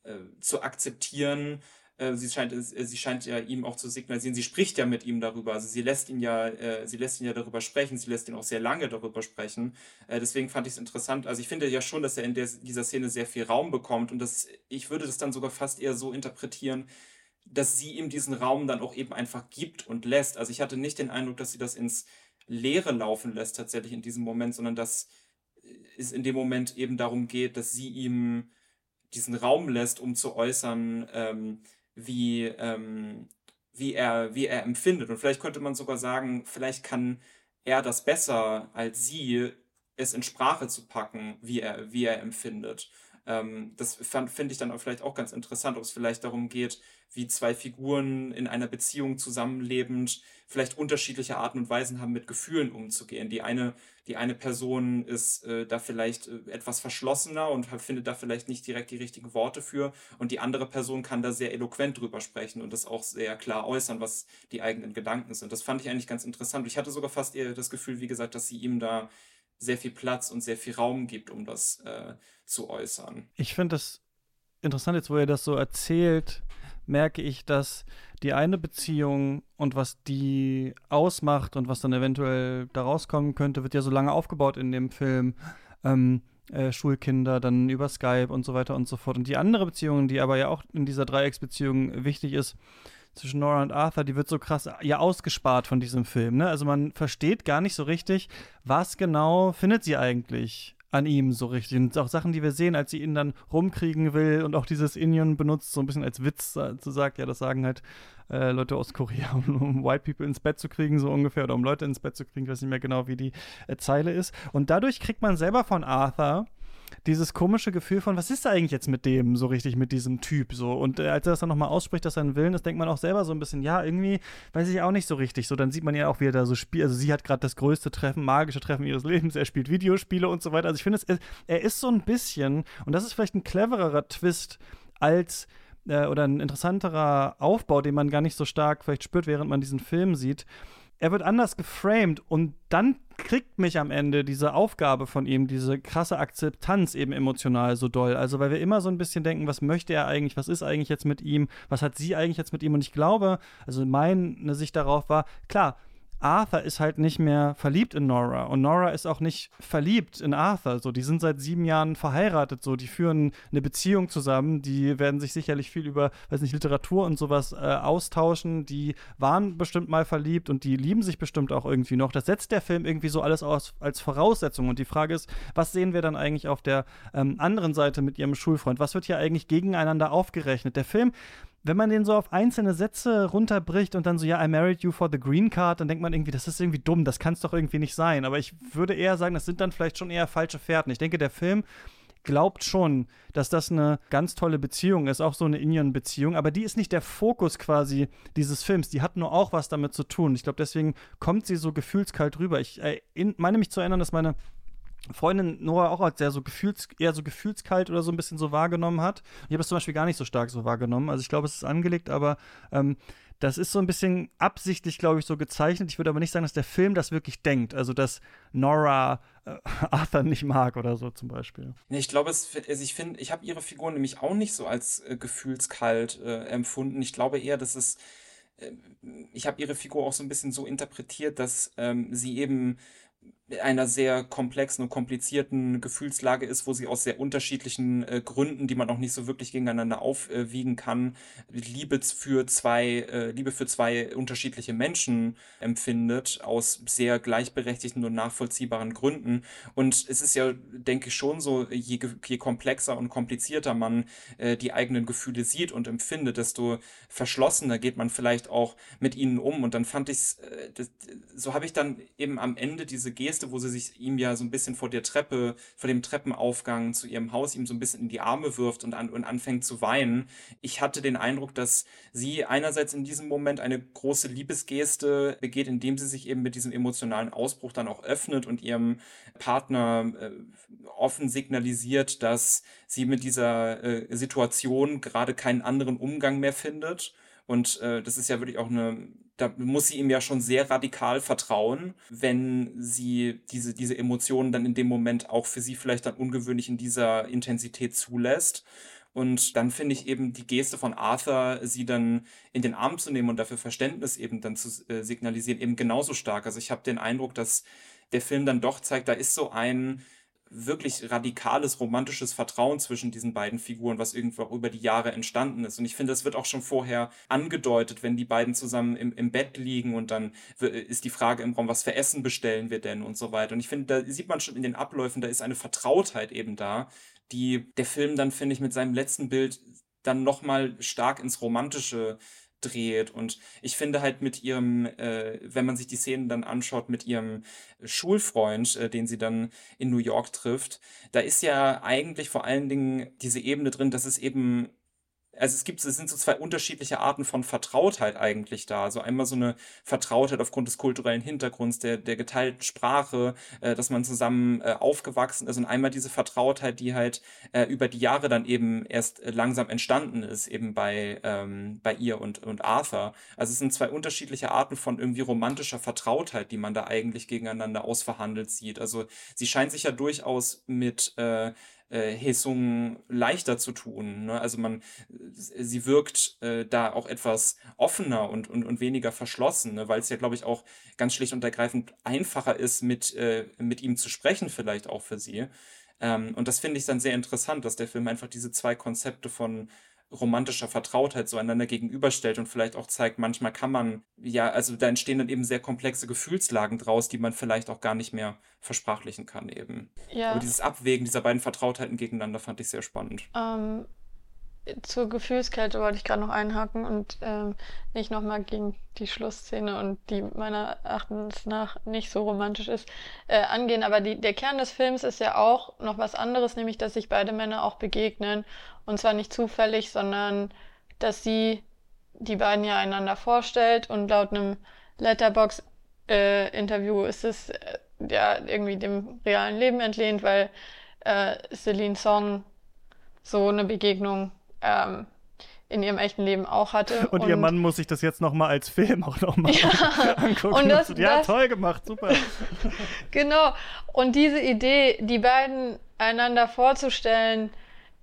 äh, zu akzeptieren. Äh, sie scheint äh, sie scheint ja ihm auch zu signalisieren. Sie spricht ja mit ihm darüber. Also sie lässt ihn ja, äh, sie lässt ihn ja darüber sprechen. Sie lässt ihn auch sehr lange darüber sprechen. Äh, deswegen fand ich es interessant. Also ich finde ja schon, dass er in der, dieser Szene sehr viel Raum bekommt und das, ich würde das dann sogar fast eher so interpretieren, dass sie ihm diesen Raum dann auch eben einfach gibt und lässt. Also ich hatte nicht den Eindruck, dass sie das ins Leere laufen lässt tatsächlich in diesem Moment, sondern dass es in dem Moment eben darum geht, dass sie ihm diesen Raum lässt, um zu äußern, ähm, wie, ähm, wie, er, wie er empfindet. Und vielleicht könnte man sogar sagen, vielleicht kann er das besser als sie, es in Sprache zu packen, wie er, wie er empfindet. Ähm, das finde ich dann auch vielleicht auch ganz interessant, ob es vielleicht darum geht, wie zwei Figuren in einer Beziehung zusammenlebend vielleicht unterschiedliche Arten und Weisen haben, mit Gefühlen umzugehen. Die eine, die eine Person ist äh, da vielleicht äh, etwas verschlossener und findet da vielleicht nicht direkt die richtigen Worte für und die andere Person kann da sehr eloquent drüber sprechen und das auch sehr klar äußern, was die eigenen Gedanken sind. Das fand ich eigentlich ganz interessant. Ich hatte sogar fast eher das Gefühl, wie gesagt, dass sie ihm da sehr viel Platz und sehr viel Raum gibt, um das äh, zu äußern. Ich finde das interessant, jetzt wo ihr das so erzählt, merke ich, dass die eine Beziehung und was die ausmacht und was dann eventuell da rauskommen könnte, wird ja so lange aufgebaut in dem Film. Ähm, äh, Schulkinder, dann über Skype und so weiter und so fort. Und die andere Beziehung, die aber ja auch in dieser Dreiecksbeziehung wichtig ist, zwischen Nora und Arthur, die wird so krass ja ausgespart von diesem Film. Ne? Also man versteht gar nicht so richtig, was genau findet sie eigentlich an ihm so richtig. Und auch Sachen, die wir sehen, als sie ihn dann rumkriegen will und auch dieses Indian benutzt, so ein bisschen als Witz zu sagen, ja, das sagen halt äh, Leute aus Korea, um, um, White People ins Bett zu kriegen, so ungefähr, oder um Leute ins Bett zu kriegen, ich weiß nicht mehr genau, wie die äh, Zeile ist. Und dadurch kriegt man selber von Arthur dieses komische Gefühl von, was ist da eigentlich jetzt mit dem, so richtig, mit diesem Typ, so. Und äh, als er das dann nochmal ausspricht, dass er einen Willen ist, denkt man auch selber so ein bisschen, ja, irgendwie weiß ich auch nicht so richtig. So, dann sieht man ja auch, wie er da so spielt. Also sie hat gerade das größte Treffen, magische Treffen ihres Lebens. Er spielt Videospiele und so weiter. Also ich finde, er ist so ein bisschen, und das ist vielleicht ein clevererer Twist als äh, oder ein interessanterer Aufbau, den man gar nicht so stark vielleicht spürt, während man diesen Film sieht er wird anders geframed und dann kriegt mich am Ende diese Aufgabe von ihm, diese krasse Akzeptanz eben emotional so doll. Also, weil wir immer so ein bisschen denken, was möchte er eigentlich, was ist eigentlich jetzt mit ihm, was hat sie eigentlich jetzt mit ihm? Und ich glaube, also meine Sicht darauf war, klar, Arthur ist halt nicht mehr verliebt in Nora und Nora ist auch nicht verliebt in Arthur. So, die sind seit sieben Jahren verheiratet, so, die führen eine Beziehung zusammen, die werden sich sicherlich viel über, weiß nicht, Literatur und sowas äh, austauschen. Die waren bestimmt mal verliebt und die lieben sich bestimmt auch irgendwie noch. Das setzt der Film irgendwie so alles aus als Voraussetzung. Und die Frage ist, was sehen wir dann eigentlich auf der ähm, anderen Seite mit ihrem Schulfreund? Was wird hier eigentlich gegeneinander aufgerechnet? Der Film wenn man den so auf einzelne Sätze runterbricht und dann so, ja, I married you for the green card, dann denkt man irgendwie, das ist irgendwie dumm, das kann es doch irgendwie nicht sein. Aber ich würde eher sagen, das sind dann vielleicht schon eher falsche Fährten. Ich denke, der Film glaubt schon, dass das eine ganz tolle Beziehung ist, auch so eine Indian-Beziehung, aber die ist nicht der Fokus quasi dieses Films. Die hat nur auch was damit zu tun. Ich glaube, deswegen kommt sie so gefühlskalt rüber. Ich äh, meine mich zu erinnern, dass meine Freundin Nora auch als sehr so gefühls, eher so gefühlskalt oder so ein bisschen so wahrgenommen hat. Ich habe das zum Beispiel gar nicht so stark so wahrgenommen. Also ich glaube, es ist angelegt, aber ähm, das ist so ein bisschen absichtlich, glaube ich, so gezeichnet. Ich würde aber nicht sagen, dass der Film das wirklich denkt. Also, dass Nora äh, Arthur nicht mag oder so zum Beispiel. Nee, ich glaube, es, also ich finde, ich habe ihre Figur nämlich auch nicht so als äh, gefühlskalt äh, empfunden. Ich glaube eher, dass es äh, ich habe ihre Figur auch so ein bisschen so interpretiert, dass ähm, sie eben einer sehr komplexen und komplizierten Gefühlslage ist, wo sie aus sehr unterschiedlichen äh, Gründen, die man auch nicht so wirklich gegeneinander aufwiegen kann, Liebe für zwei, äh, Liebe für zwei unterschiedliche Menschen empfindet, aus sehr gleichberechtigten und nachvollziehbaren Gründen. Und es ist ja, denke ich, schon so, je, je komplexer und komplizierter man äh, die eigenen Gefühle sieht und empfindet, desto verschlossener geht man vielleicht auch mit ihnen um. Und dann fand ich äh, so habe ich dann eben am Ende diese Geste Geste, wo sie sich ihm ja so ein bisschen vor der Treppe, vor dem Treppenaufgang zu ihrem Haus ihm so ein bisschen in die Arme wirft und, an, und anfängt zu weinen. Ich hatte den Eindruck, dass sie einerseits in diesem Moment eine große Liebesgeste begeht, indem sie sich eben mit diesem emotionalen Ausbruch dann auch öffnet und ihrem Partner äh, offen signalisiert, dass sie mit dieser äh, Situation gerade keinen anderen Umgang mehr findet. Und äh, das ist ja wirklich auch eine da muss sie ihm ja schon sehr radikal vertrauen, wenn sie diese, diese Emotionen dann in dem Moment auch für sie vielleicht dann ungewöhnlich in dieser Intensität zulässt. Und dann finde ich eben die Geste von Arthur, sie dann in den Arm zu nehmen und dafür Verständnis eben dann zu äh, signalisieren, eben genauso stark. Also ich habe den Eindruck, dass der Film dann doch zeigt, da ist so ein wirklich radikales romantisches Vertrauen zwischen diesen beiden Figuren, was irgendwo über die Jahre entstanden ist. Und ich finde, das wird auch schon vorher angedeutet, wenn die beiden zusammen im, im Bett liegen und dann ist die Frage im Raum, was für Essen bestellen wir denn und so weiter. Und ich finde, da sieht man schon in den Abläufen, da ist eine Vertrautheit eben da, die der Film dann, finde ich, mit seinem letzten Bild dann nochmal stark ins Romantische dreht. Und ich finde halt mit ihrem, äh, wenn man sich die Szenen dann anschaut, mit ihrem Schulfreund, äh, den sie dann in New York trifft, da ist ja eigentlich vor allen Dingen diese Ebene drin, dass es eben also es gibt, es sind so zwei unterschiedliche Arten von Vertrautheit eigentlich da. Also einmal so eine Vertrautheit aufgrund des kulturellen Hintergrunds, der, der geteilten Sprache, äh, dass man zusammen äh, aufgewachsen ist und einmal diese Vertrautheit, die halt äh, über die Jahre dann eben erst äh, langsam entstanden ist, eben bei, ähm, bei ihr und, und Arthur. Also es sind zwei unterschiedliche Arten von irgendwie romantischer Vertrautheit, die man da eigentlich gegeneinander ausverhandelt sieht. Also sie scheint sich ja durchaus mit äh, äh, Hesung leichter zu tun. Ne? Also man, sie wirkt äh, da auch etwas offener und, und, und weniger verschlossen, ne? weil es ja, glaube ich, auch ganz schlicht und ergreifend einfacher ist, mit, äh, mit ihm zu sprechen, vielleicht auch für sie. Ähm, und das finde ich dann sehr interessant, dass der Film einfach diese zwei Konzepte von romantischer Vertrautheit so einander gegenüberstellt und vielleicht auch zeigt, manchmal kann man, ja, also da entstehen dann eben sehr komplexe Gefühlslagen draus, die man vielleicht auch gar nicht mehr versprachlichen kann eben. Ja. Aber dieses Abwägen dieser beiden Vertrautheiten gegeneinander fand ich sehr spannend. Ähm, zur Gefühlskälte wollte ich gerade noch einhaken und ähm, nicht nochmal gegen die Schlussszene und die meiner Erachtens nach nicht so romantisch ist, äh, angehen. Aber die, der Kern des Films ist ja auch noch was anderes, nämlich dass sich beide Männer auch begegnen. Und zwar nicht zufällig, sondern dass sie die beiden ja einander vorstellt und laut einem Letterbox-Interview äh, ist es äh, ja irgendwie dem realen Leben entlehnt, weil äh, Celine Song so eine Begegnung ähm, in ihrem echten Leben auch hatte. Und, und ihr Mann muss sich das jetzt nochmal als Film auch nochmal ja, angucken. Und das, ja, das, toll gemacht, super. genau. Und diese Idee, die beiden einander vorzustellen,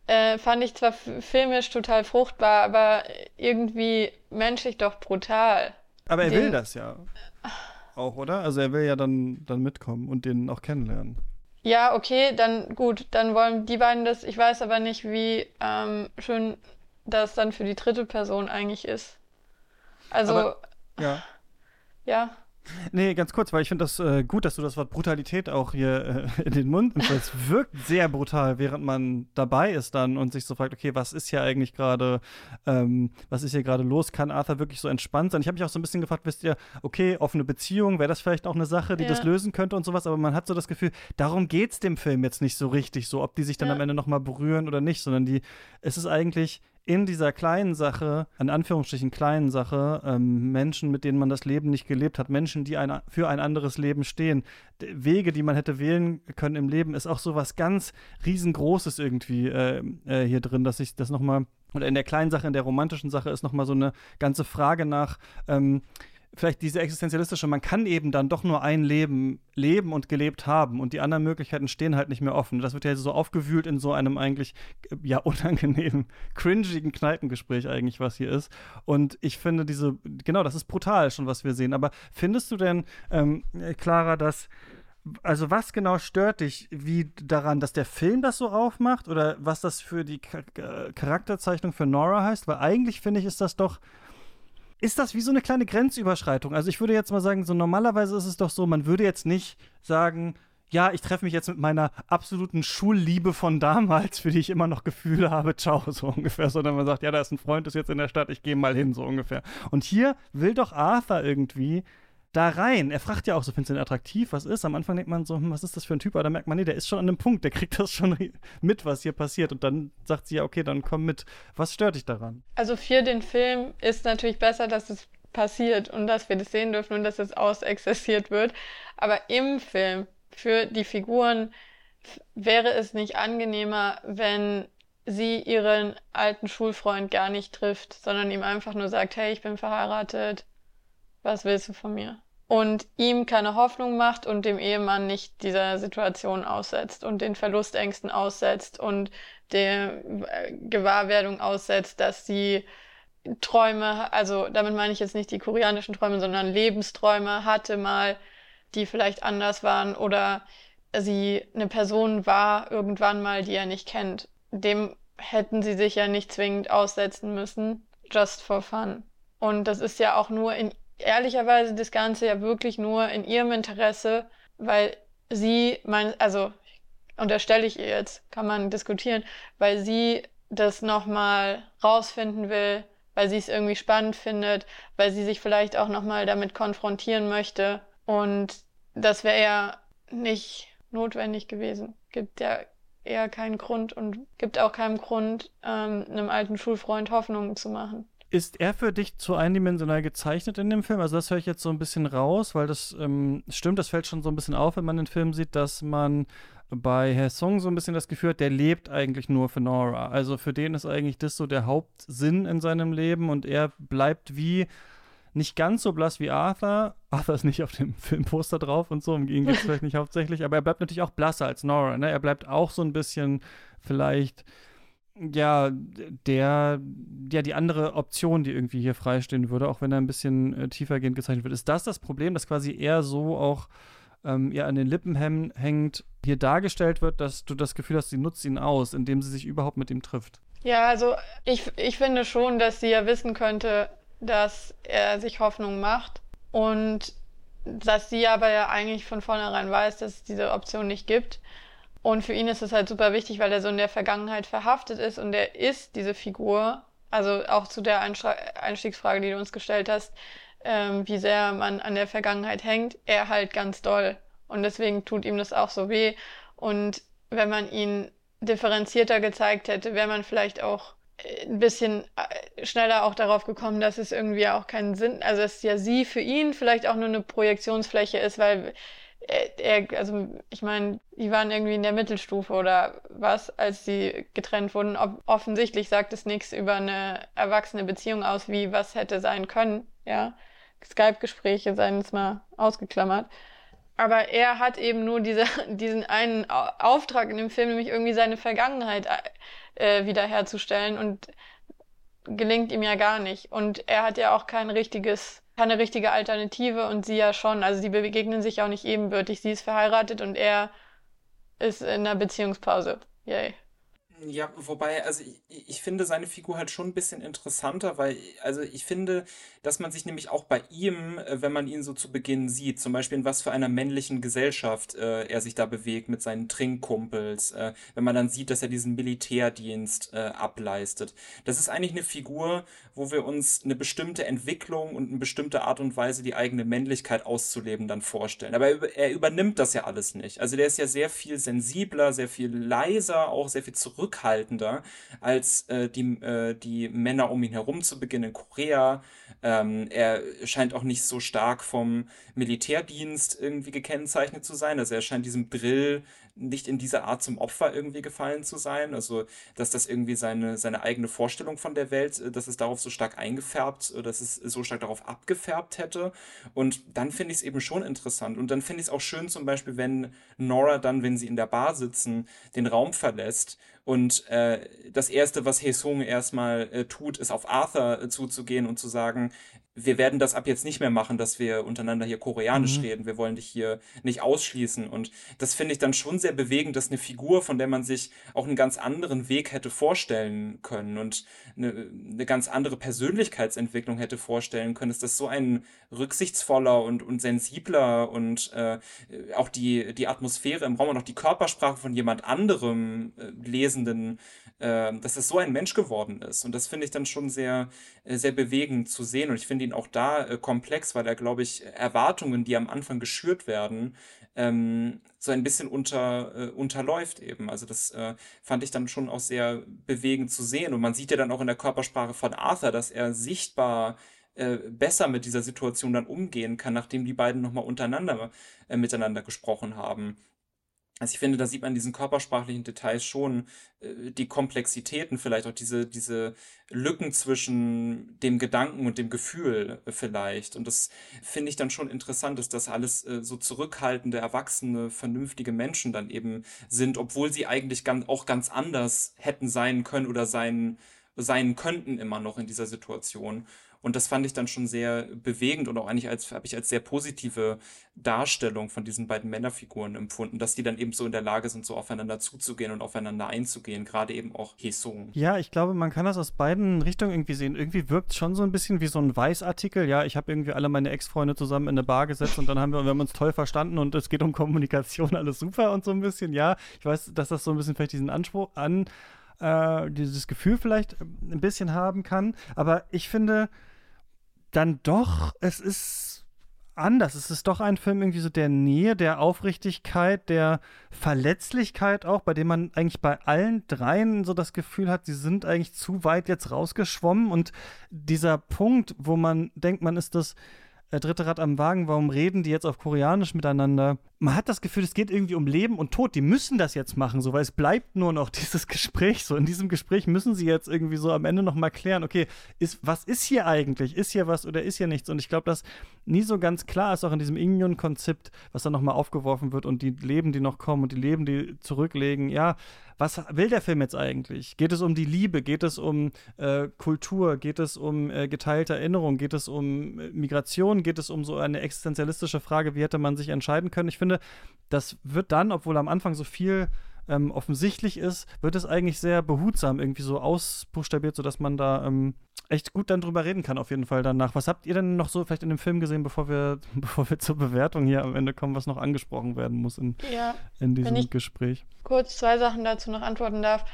äh, fand ich zwar filmisch total fruchtbar, aber irgendwie menschlich doch brutal. Aber er den, will das ja auch, oder? Also er will ja dann, dann mitkommen und den auch kennenlernen. Ja, okay, dann gut, dann wollen die beiden das. Ich weiß aber nicht, wie ähm, schön das dann für die dritte Person eigentlich ist. Also, aber, ja. Ja. Nee, ganz kurz, weil ich finde das äh, gut, dass du das Wort Brutalität auch hier äh, in den Mund nimmst. Es wirkt sehr brutal, während man dabei ist dann und sich so fragt, okay, was ist hier eigentlich gerade, ähm, was ist hier gerade los? Kann Arthur wirklich so entspannt sein? Ich habe mich auch so ein bisschen gefragt, wisst ihr, okay, offene Beziehung, wäre das vielleicht auch eine Sache, die ja. das lösen könnte und sowas, aber man hat so das Gefühl, darum geht es dem Film jetzt nicht so richtig, so ob die sich dann ja. am Ende nochmal berühren oder nicht, sondern die, es ist eigentlich in dieser kleinen Sache, in Anführungsstrichen kleinen Sache, ähm, Menschen, mit denen man das Leben nicht gelebt hat, Menschen, die ein, für ein anderes Leben stehen, Wege, die man hätte wählen können im Leben, ist auch so was ganz riesengroßes irgendwie äh, äh, hier drin, dass ich das nochmal, oder in der kleinen Sache, in der romantischen Sache ist nochmal so eine ganze Frage nach, ähm, vielleicht diese existenzialistische, man kann eben dann doch nur ein Leben leben und gelebt haben und die anderen Möglichkeiten stehen halt nicht mehr offen. Das wird ja so aufgewühlt in so einem eigentlich ja unangenehmen, cringigen Kneipengespräch eigentlich, was hier ist. Und ich finde diese, genau, das ist brutal schon, was wir sehen. Aber findest du denn, ähm, Clara, dass also was genau stört dich wie daran, dass der Film das so aufmacht oder was das für die Charakterzeichnung für Nora heißt? Weil eigentlich finde ich, ist das doch ist das wie so eine kleine Grenzüberschreitung. Also ich würde jetzt mal sagen, so normalerweise ist es doch so, man würde jetzt nicht sagen, ja, ich treffe mich jetzt mit meiner absoluten Schulliebe von damals, für die ich immer noch Gefühle habe, ciao, so ungefähr, sondern man sagt, ja, da ist ein Freund, ist jetzt in der Stadt, ich gehe mal hin, so ungefähr. Und hier will doch Arthur irgendwie da rein. Er fragt ja auch so, findest du ihn attraktiv? Was ist? Am Anfang denkt man so, hm, was ist das für ein Typ? Aber dann merkt man, nee, der ist schon an einem Punkt, der kriegt das schon mit, was hier passiert. Und dann sagt sie ja, okay, dann komm mit. Was stört dich daran? Also für den Film ist natürlich besser, dass es passiert und dass wir das sehen dürfen und dass es ausexerziert wird. Aber im Film, für die Figuren, wäre es nicht angenehmer, wenn sie ihren alten Schulfreund gar nicht trifft, sondern ihm einfach nur sagt, hey, ich bin verheiratet, was willst du von mir? Und ihm keine Hoffnung macht und dem Ehemann nicht dieser Situation aussetzt und den Verlustängsten aussetzt und der äh, Gewahrwerdung aussetzt, dass sie Träume, also damit meine ich jetzt nicht die koreanischen Träume, sondern Lebensträume hatte mal, die vielleicht anders waren oder sie eine Person war irgendwann mal, die er nicht kennt. Dem hätten sie sich ja nicht zwingend aussetzen müssen, just for fun. Und das ist ja auch nur in ehrlicherweise das Ganze ja wirklich nur in ihrem Interesse, weil sie, mein, also unterstelle ich ihr jetzt, kann man diskutieren, weil sie das nochmal rausfinden will, weil sie es irgendwie spannend findet, weil sie sich vielleicht auch nochmal damit konfrontieren möchte. Und das wäre ja nicht notwendig gewesen. Gibt ja eher keinen Grund und gibt auch keinen Grund, ähm, einem alten Schulfreund Hoffnungen zu machen. Ist er für dich zu eindimensional gezeichnet in dem Film? Also das höre ich jetzt so ein bisschen raus, weil das ähm, stimmt, das fällt schon so ein bisschen auf, wenn man den Film sieht, dass man bei Herr Song so ein bisschen das Gefühl hat, der lebt eigentlich nur für Nora. Also für den ist eigentlich das so der Hauptsinn in seinem Leben und er bleibt wie nicht ganz so blass wie Arthur. Arthur ist nicht auf dem Filmposter drauf und so, um ihn geht es vielleicht nicht hauptsächlich, aber er bleibt natürlich auch blasser als Nora. Ne? Er bleibt auch so ein bisschen vielleicht, ja, der, ja, die andere Option, die irgendwie hier freistehen würde, auch wenn er ein bisschen äh, tiefergehend gezeichnet wird. Ist das das Problem, dass quasi er so auch ähm, ihr an den Lippen hängt, hier dargestellt wird, dass du das Gefühl hast, sie nutzt ihn aus, indem sie sich überhaupt mit ihm trifft? Ja, also ich, ich finde schon, dass sie ja wissen könnte, dass er sich Hoffnung macht und dass sie aber ja eigentlich von vornherein weiß, dass es diese Option nicht gibt. Und für ihn ist es halt super wichtig, weil er so in der Vergangenheit verhaftet ist und er ist diese Figur. Also auch zu der Einstiegsfrage, die du uns gestellt hast, ähm, wie sehr man an der Vergangenheit hängt, er halt ganz doll. Und deswegen tut ihm das auch so weh. Und wenn man ihn differenzierter gezeigt hätte, wäre man vielleicht auch ein bisschen äh, schneller auch darauf gekommen, dass es irgendwie auch keinen Sinn, also dass ja sie für ihn vielleicht auch nur eine Projektionsfläche ist, weil er, also ich meine, die waren irgendwie in der Mittelstufe oder was, als sie getrennt wurden. Ob, offensichtlich sagt es nichts über eine erwachsene Beziehung aus, wie was hätte sein können, ja. Skype-Gespräche seien jetzt mal ausgeklammert. Aber er hat eben nur diese, diesen einen Auftrag in dem Film, nämlich irgendwie seine Vergangenheit äh, wiederherzustellen und gelingt ihm ja gar nicht. Und er hat ja auch kein richtiges, keine richtige Alternative und sie ja schon. Also sie begegnen sich auch nicht ebenbürtig. Sie ist verheiratet und er ist in einer Beziehungspause. Yay. Ja, wobei, also ich, ich finde seine Figur halt schon ein bisschen interessanter, weil, also ich finde, dass man sich nämlich auch bei ihm, äh, wenn man ihn so zu Beginn sieht, zum Beispiel in was für einer männlichen Gesellschaft äh, er sich da bewegt mit seinen Trinkkumpels, äh, wenn man dann sieht, dass er diesen Militärdienst äh, ableistet. Das ist eigentlich eine Figur, wo wir uns eine bestimmte Entwicklung und eine bestimmte Art und Weise, die eigene Männlichkeit auszuleben, dann vorstellen. Aber er, er übernimmt das ja alles nicht. Also der ist ja sehr viel sensibler, sehr viel leiser, auch sehr viel zurück zurückhaltender als äh, die, äh, die Männer um ihn herum zu Beginn in Korea. Ähm, er scheint auch nicht so stark vom Militärdienst irgendwie gekennzeichnet zu sein. Also er scheint diesem Drill nicht in dieser Art zum Opfer irgendwie gefallen zu sein. Also, dass das irgendwie seine, seine eigene Vorstellung von der Welt, äh, dass es darauf so stark eingefärbt, äh, dass es so stark darauf abgefärbt hätte. Und dann finde ich es eben schon interessant. Und dann finde ich es auch schön, zum Beispiel, wenn Nora dann, wenn sie in der Bar sitzen, den Raum verlässt und äh, das Erste, was Hesung erstmal äh, tut, ist auf Arthur äh, zuzugehen und zu sagen, wir werden das ab jetzt nicht mehr machen, dass wir untereinander hier koreanisch mhm. reden. Wir wollen dich hier nicht ausschließen. Und das finde ich dann schon sehr bewegend, dass eine Figur, von der man sich auch einen ganz anderen Weg hätte vorstellen können und eine, eine ganz andere Persönlichkeitsentwicklung hätte vorstellen können, dass das so ein rücksichtsvoller und, und sensibler und äh, auch die, die Atmosphäre im Raum und auch die Körpersprache von jemand anderem äh, Lesenden äh, dass es so ein Mensch geworden ist. Und das finde ich dann schon sehr, äh, sehr bewegend zu sehen. Und ich finde ihn auch da äh, komplex, weil er, glaube ich, Erwartungen, die am Anfang geschürt werden, ähm, so ein bisschen unter, äh, unterläuft eben. Also das äh, fand ich dann schon auch sehr bewegend zu sehen. Und man sieht ja dann auch in der Körpersprache von Arthur, dass er sichtbar äh, besser mit dieser Situation dann umgehen kann, nachdem die beiden nochmal untereinander äh, miteinander gesprochen haben. Also ich finde, da sieht man diesen körpersprachlichen Details schon äh, die Komplexitäten, vielleicht auch diese, diese Lücken zwischen dem Gedanken und dem Gefühl äh, vielleicht. Und das finde ich dann schon interessant, dass das alles äh, so zurückhaltende, erwachsene, vernünftige Menschen dann eben sind, obwohl sie eigentlich ganz, auch ganz anders hätten sein können oder sein, sein könnten immer noch in dieser Situation. Und das fand ich dann schon sehr bewegend und auch eigentlich als, habe ich als sehr positive Darstellung von diesen beiden Männerfiguren empfunden, dass die dann eben so in der Lage sind, so aufeinander zuzugehen und aufeinander einzugehen, gerade eben auch Hesung. Ja, ich glaube, man kann das aus beiden Richtungen irgendwie sehen. Irgendwie wirkt es schon so ein bisschen wie so ein Weißartikel. Ja, ich habe irgendwie alle meine Ex-Freunde zusammen in eine Bar gesetzt und dann haben wir, wir haben uns toll verstanden und es geht um Kommunikation, alles super und so ein bisschen. Ja, ich weiß, dass das so ein bisschen vielleicht diesen Anspruch an äh, dieses Gefühl vielleicht ein bisschen haben kann. Aber ich finde dann doch, es ist anders. Es ist doch ein Film irgendwie so der Nähe, der Aufrichtigkeit, der Verletzlichkeit auch, bei dem man eigentlich bei allen dreien so das Gefühl hat, sie sind eigentlich zu weit jetzt rausgeschwommen. Und dieser Punkt, wo man denkt, man ist das äh, dritte Rad am Wagen, warum reden die jetzt auf Koreanisch miteinander? Man hat das Gefühl, es geht irgendwie um Leben und Tod. Die müssen das jetzt machen, so, weil es bleibt nur noch dieses Gespräch. So, in diesem Gespräch müssen sie jetzt irgendwie so am Ende nochmal klären, okay, ist, was ist hier eigentlich? Ist hier was oder ist hier nichts? Und ich glaube, dass nie so ganz klar ist, auch in diesem Inyon-Konzept, was dann nochmal aufgeworfen wird und die Leben, die noch kommen und die Leben, die zurücklegen. Ja, was will der Film jetzt eigentlich? Geht es um die Liebe? Geht es um äh, Kultur? Geht es um äh, geteilte Erinnerung? Geht es um äh, Migration? Geht es um so eine existenzialistische Frage, wie hätte man sich entscheiden können? Ich finde, das wird dann, obwohl am Anfang so viel ähm, offensichtlich ist, wird es eigentlich sehr behutsam irgendwie so ausbuchstabiert, sodass man da ähm, echt gut dann drüber reden kann, auf jeden Fall danach. Was habt ihr denn noch so vielleicht in dem Film gesehen, bevor wir, bevor wir zur Bewertung hier am Ende kommen, was noch angesprochen werden muss in, ja, in diesem wenn ich Gespräch? Kurz zwei Sachen dazu noch antworten darf.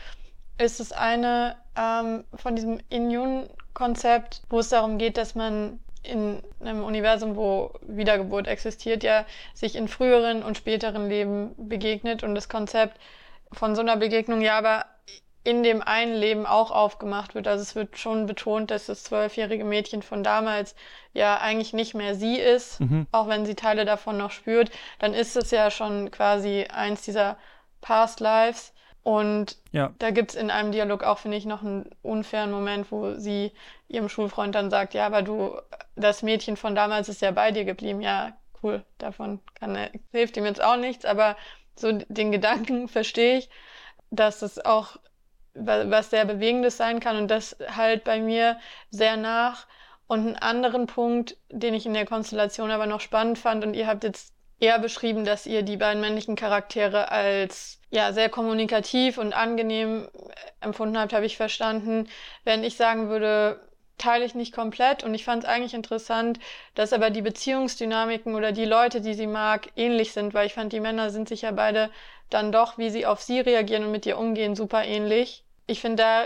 Ist das eine ähm, von diesem Immune-Konzept, wo es darum geht, dass man in einem Universum, wo Wiedergeburt existiert, ja sich in früheren und späteren Leben begegnet und das Konzept von so einer Begegnung ja aber in dem einen Leben auch aufgemacht wird. Also es wird schon betont, dass das zwölfjährige Mädchen von damals ja eigentlich nicht mehr sie ist, mhm. auch wenn sie Teile davon noch spürt. Dann ist es ja schon quasi eins dieser Past Lives. Und ja. da gibt's in einem Dialog auch, finde ich, noch einen unfairen Moment, wo sie ihrem Schulfreund dann sagt, ja, aber du, das Mädchen von damals ist ja bei dir geblieben. Ja, cool, davon kann er, hilft ihm jetzt auch nichts, aber so den Gedanken verstehe ich, dass es auch was sehr Bewegendes sein kann und das halt bei mir sehr nach. Und einen anderen Punkt, den ich in der Konstellation aber noch spannend fand, und ihr habt jetzt eher beschrieben, dass ihr die beiden männlichen Charaktere als ja sehr kommunikativ und angenehm empfunden habt, habe ich verstanden. Wenn ich sagen würde, teile ich nicht komplett. Und ich fand es eigentlich interessant, dass aber die Beziehungsdynamiken oder die Leute, die sie mag, ähnlich sind, weil ich fand, die Männer sind sich ja beide dann doch, wie sie auf sie reagieren und mit ihr umgehen, super ähnlich. Ich finde, da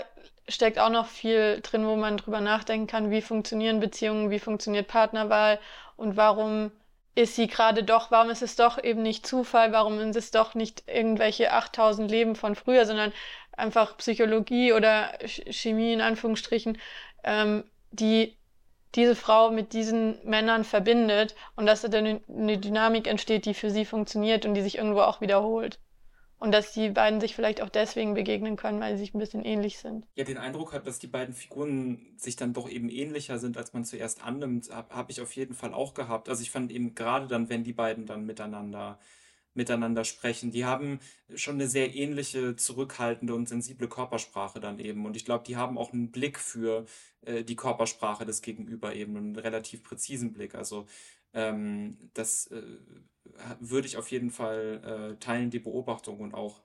steckt auch noch viel drin, wo man drüber nachdenken kann, wie funktionieren Beziehungen, wie funktioniert Partnerwahl? Und warum ist sie gerade doch, warum ist es doch eben nicht Zufall, warum ist es doch nicht irgendwelche 8000 Leben von früher, sondern einfach Psychologie oder Chemie in Anführungsstrichen, ähm, die diese Frau mit diesen Männern verbindet und dass da eine Dynamik entsteht, die für sie funktioniert und die sich irgendwo auch wiederholt. Und dass die beiden sich vielleicht auch deswegen begegnen können, weil sie sich ein bisschen ähnlich sind. Ja, den Eindruck hat, dass die beiden Figuren sich dann doch eben ähnlicher sind, als man zuerst annimmt, habe hab ich auf jeden Fall auch gehabt. Also ich fand eben gerade dann, wenn die beiden dann miteinander miteinander sprechen. Die haben schon eine sehr ähnliche, zurückhaltende und sensible Körpersprache dann eben. Und ich glaube, die haben auch einen Blick für äh, die Körpersprache des Gegenüber eben, einen relativ präzisen Blick. Also ähm, das äh, würde ich auf jeden Fall äh, teilen, die Beobachtung und auch,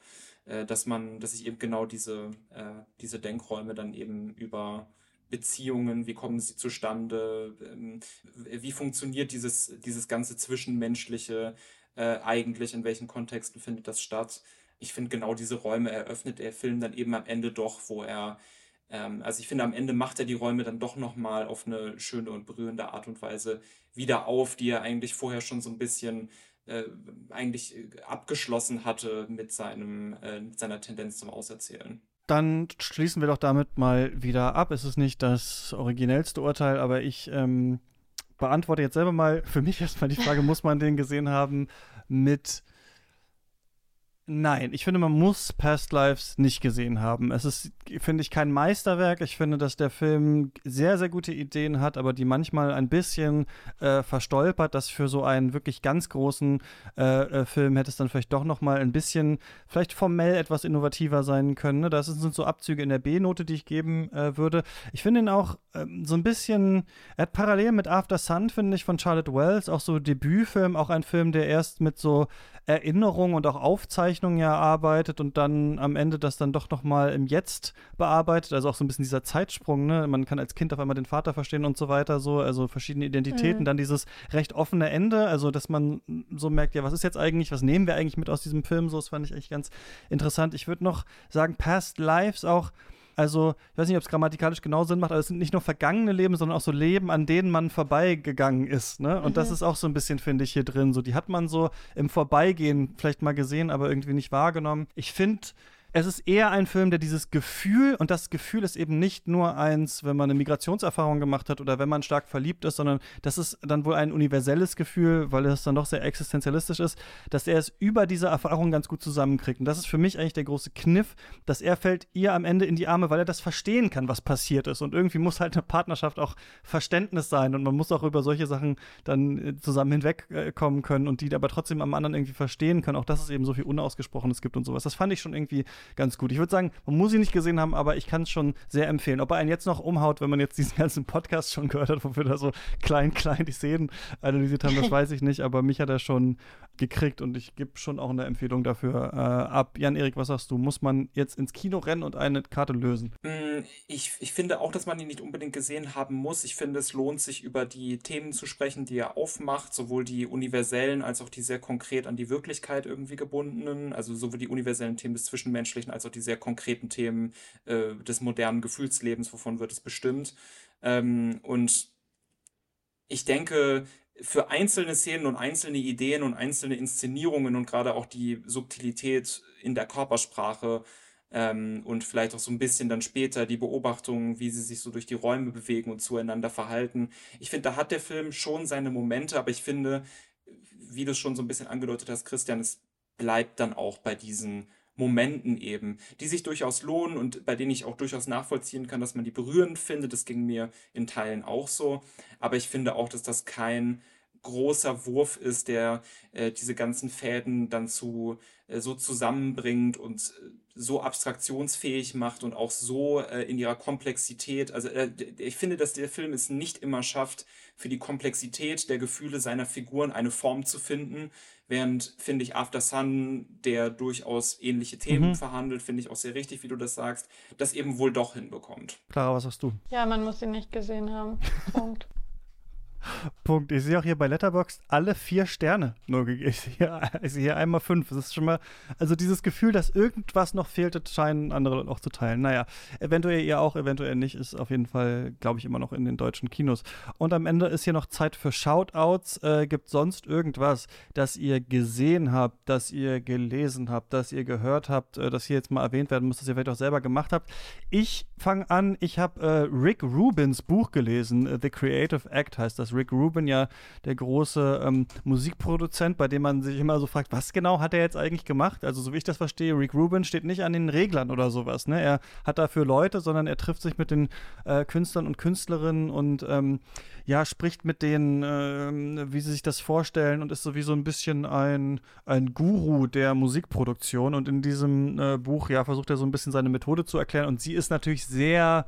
äh, dass man, dass ich eben genau diese, äh, diese Denkräume dann eben über Beziehungen, wie kommen sie zustande, ähm, wie funktioniert dieses, dieses ganze Zwischenmenschliche äh, eigentlich, in welchen Kontexten findet das statt. Ich finde, genau diese Räume eröffnet der Film dann eben am Ende doch, wo er ähm, also ich finde, am Ende macht er die Räume dann doch nochmal auf eine schöne und berührende Art und Weise wieder auf, die er eigentlich vorher schon so ein bisschen äh, eigentlich äh, abgeschlossen hatte mit, seinem, äh, mit seiner Tendenz zum Auserzählen. Dann schließen wir doch damit mal wieder ab. Es ist nicht das originellste Urteil, aber ich ähm, beantworte jetzt selber mal für mich erstmal die Frage, muss man den gesehen haben mit Nein, ich finde, man muss Past Lives nicht gesehen haben. Es ist, finde ich, kein Meisterwerk. Ich finde, dass der Film sehr, sehr gute Ideen hat, aber die manchmal ein bisschen äh, verstolpert, dass für so einen wirklich ganz großen äh, äh, Film hätte es dann vielleicht doch noch mal ein bisschen, vielleicht formell etwas innovativer sein können. Ne? Das sind so Abzüge in der B-Note, die ich geben äh, würde. Ich finde ihn auch ähm, so ein bisschen, er hat parallel mit After Sun, finde ich, von Charlotte Wells, auch so Debütfilm, auch ein Film, der erst mit so Erinnerungen und auch Aufzeichnungen ja arbeitet und dann am Ende das dann doch nochmal im Jetzt bearbeitet. Also auch so ein bisschen dieser Zeitsprung, ne? Man kann als Kind auf einmal den Vater verstehen und so weiter, so, also verschiedene Identitäten. Mhm. Dann dieses recht offene Ende, also dass man so merkt, ja, was ist jetzt eigentlich, was nehmen wir eigentlich mit aus diesem Film? So, das fand ich eigentlich ganz interessant. Ich würde noch sagen, Past Lives auch also, ich weiß nicht, ob es grammatikalisch genau Sinn macht, aber es sind nicht nur vergangene Leben, sondern auch so Leben, an denen man vorbeigegangen ist. Ne? Und mhm. das ist auch so ein bisschen, finde ich, hier drin. So, die hat man so im Vorbeigehen vielleicht mal gesehen, aber irgendwie nicht wahrgenommen. Ich finde, es ist eher ein Film, der dieses Gefühl, und das Gefühl ist eben nicht nur eins, wenn man eine Migrationserfahrung gemacht hat oder wenn man stark verliebt ist, sondern das ist dann wohl ein universelles Gefühl, weil es dann doch sehr existenzialistisch ist, dass er es über diese Erfahrung ganz gut zusammenkriegt. Und das ist für mich eigentlich der große Kniff, dass er fällt ihr am Ende in die Arme, weil er das verstehen kann, was passiert ist. Und irgendwie muss halt eine Partnerschaft auch Verständnis sein und man muss auch über solche Sachen dann äh, zusammen hinwegkommen können und die aber trotzdem am anderen irgendwie verstehen können. Auch dass es eben so viel Unausgesprochenes gibt und sowas. Das fand ich schon irgendwie ganz gut. Ich würde sagen, man muss sie nicht gesehen haben, aber ich kann es schon sehr empfehlen. Ob er einen jetzt noch umhaut, wenn man jetzt diesen ganzen Podcast schon gehört hat, wo wir da so klein, klein die Szenen analysiert haben, das weiß ich nicht, aber mich hat er schon gekriegt und ich gebe schon auch eine Empfehlung dafür äh, ab. Jan-Erik, was sagst du? Muss man jetzt ins Kino rennen und eine Karte lösen? Mm, ich, ich finde auch, dass man ihn nicht unbedingt gesehen haben muss. Ich finde, es lohnt sich, über die Themen zu sprechen, die er aufmacht, sowohl die universellen als auch die sehr konkret an die Wirklichkeit irgendwie gebundenen, also sowohl die universellen Themen des Zwischenmenschlichen als auch die sehr konkreten Themen äh, des modernen Gefühlslebens, wovon wird es bestimmt. Ähm, und ich denke, für einzelne Szenen und einzelne Ideen und einzelne Inszenierungen und gerade auch die Subtilität in der Körpersprache ähm, und vielleicht auch so ein bisschen dann später die Beobachtung, wie sie sich so durch die Räume bewegen und zueinander verhalten. Ich finde, da hat der Film schon seine Momente, aber ich finde, wie du es schon so ein bisschen angedeutet hast, Christian, es bleibt dann auch bei diesen Momenten eben, die sich durchaus lohnen und bei denen ich auch durchaus nachvollziehen kann, dass man die berührend findet. Das ging mir in Teilen auch so. Aber ich finde auch, dass das kein großer Wurf ist, der äh, diese ganzen Fäden dann zu äh, so zusammenbringt und äh, so abstraktionsfähig macht und auch so äh, in ihrer Komplexität. Also äh, ich finde, dass der Film es nicht immer schafft, für die Komplexität der Gefühle seiner Figuren eine Form zu finden, Während, finde ich, After Sun, der durchaus ähnliche Themen mhm. verhandelt, finde ich auch sehr richtig, wie du das sagst, das eben wohl doch hinbekommt. Clara, was sagst du? Ja, man muss ihn nicht gesehen haben. Punkt. Punkt. Ich sehe auch hier bei Letterboxd alle vier Sterne nur. Ich sehe, ich sehe hier einmal fünf. Das ist schon mal, also dieses Gefühl, dass irgendwas noch fehlte, scheinen andere auch zu teilen. Naja, eventuell ihr auch, eventuell nicht, ist auf jeden Fall, glaube ich, immer noch in den deutschen Kinos. Und am Ende ist hier noch Zeit für Shoutouts. Äh, gibt sonst irgendwas, das ihr gesehen habt, das ihr gelesen habt, das ihr gehört habt, äh, das hier jetzt mal erwähnt werden muss, das ihr vielleicht auch selber gemacht habt? Ich fange an, ich habe äh, Rick Rubins Buch gelesen, The Creative Act heißt das. Rick Rubin ja der große ähm, Musikproduzent, bei dem man sich immer so fragt, was genau hat er jetzt eigentlich gemacht? Also so wie ich das verstehe, Rick Rubin steht nicht an den Reglern oder sowas. Ne? Er hat dafür Leute, sondern er trifft sich mit den äh, Künstlern und Künstlerinnen und ähm, ja, spricht mit denen, äh, wie sie sich das vorstellen und ist so wie so ein bisschen ein, ein Guru der Musikproduktion. Und in diesem äh, Buch, ja, versucht er so ein bisschen seine Methode zu erklären. Und sie ist natürlich sehr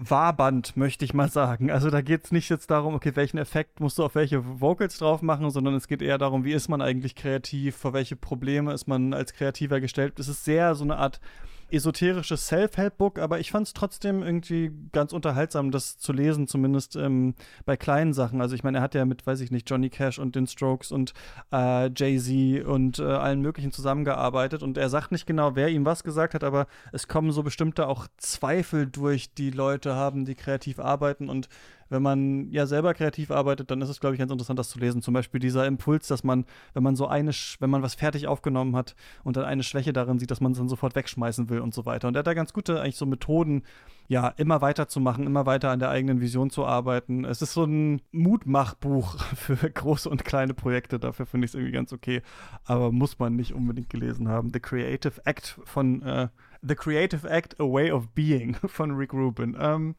Wahrband, möchte ich mal sagen. Also da geht es nicht jetzt darum, okay, welchen Effekt musst du auf welche Vocals drauf machen, sondern es geht eher darum, wie ist man eigentlich kreativ, vor welche Probleme ist man als Kreativer gestellt. Es ist sehr so eine Art esoterisches Self-Help-Book, aber ich fand es trotzdem irgendwie ganz unterhaltsam, das zu lesen, zumindest ähm, bei kleinen Sachen. Also ich meine, er hat ja mit, weiß ich nicht, Johnny Cash und den Strokes und äh, Jay-Z und äh, allen möglichen zusammengearbeitet und er sagt nicht genau, wer ihm was gesagt hat, aber es kommen so bestimmte auch Zweifel durch, die Leute haben, die kreativ arbeiten und wenn man ja selber kreativ arbeitet, dann ist es, glaube ich, ganz interessant, das zu lesen. Zum Beispiel dieser Impuls, dass man, wenn man so eine, wenn man was fertig aufgenommen hat und dann eine Schwäche darin sieht, dass man es dann sofort wegschmeißen will und so weiter. Und er hat da ganz gute eigentlich so Methoden, ja, immer weiterzumachen, immer weiter an der eigenen Vision zu arbeiten. Es ist so ein Mutmachbuch für große und kleine Projekte. Dafür finde ich es irgendwie ganz okay. Aber muss man nicht unbedingt gelesen haben. The Creative Act von äh, The Creative Act, A Way of Being von Rick Rubin. Ähm,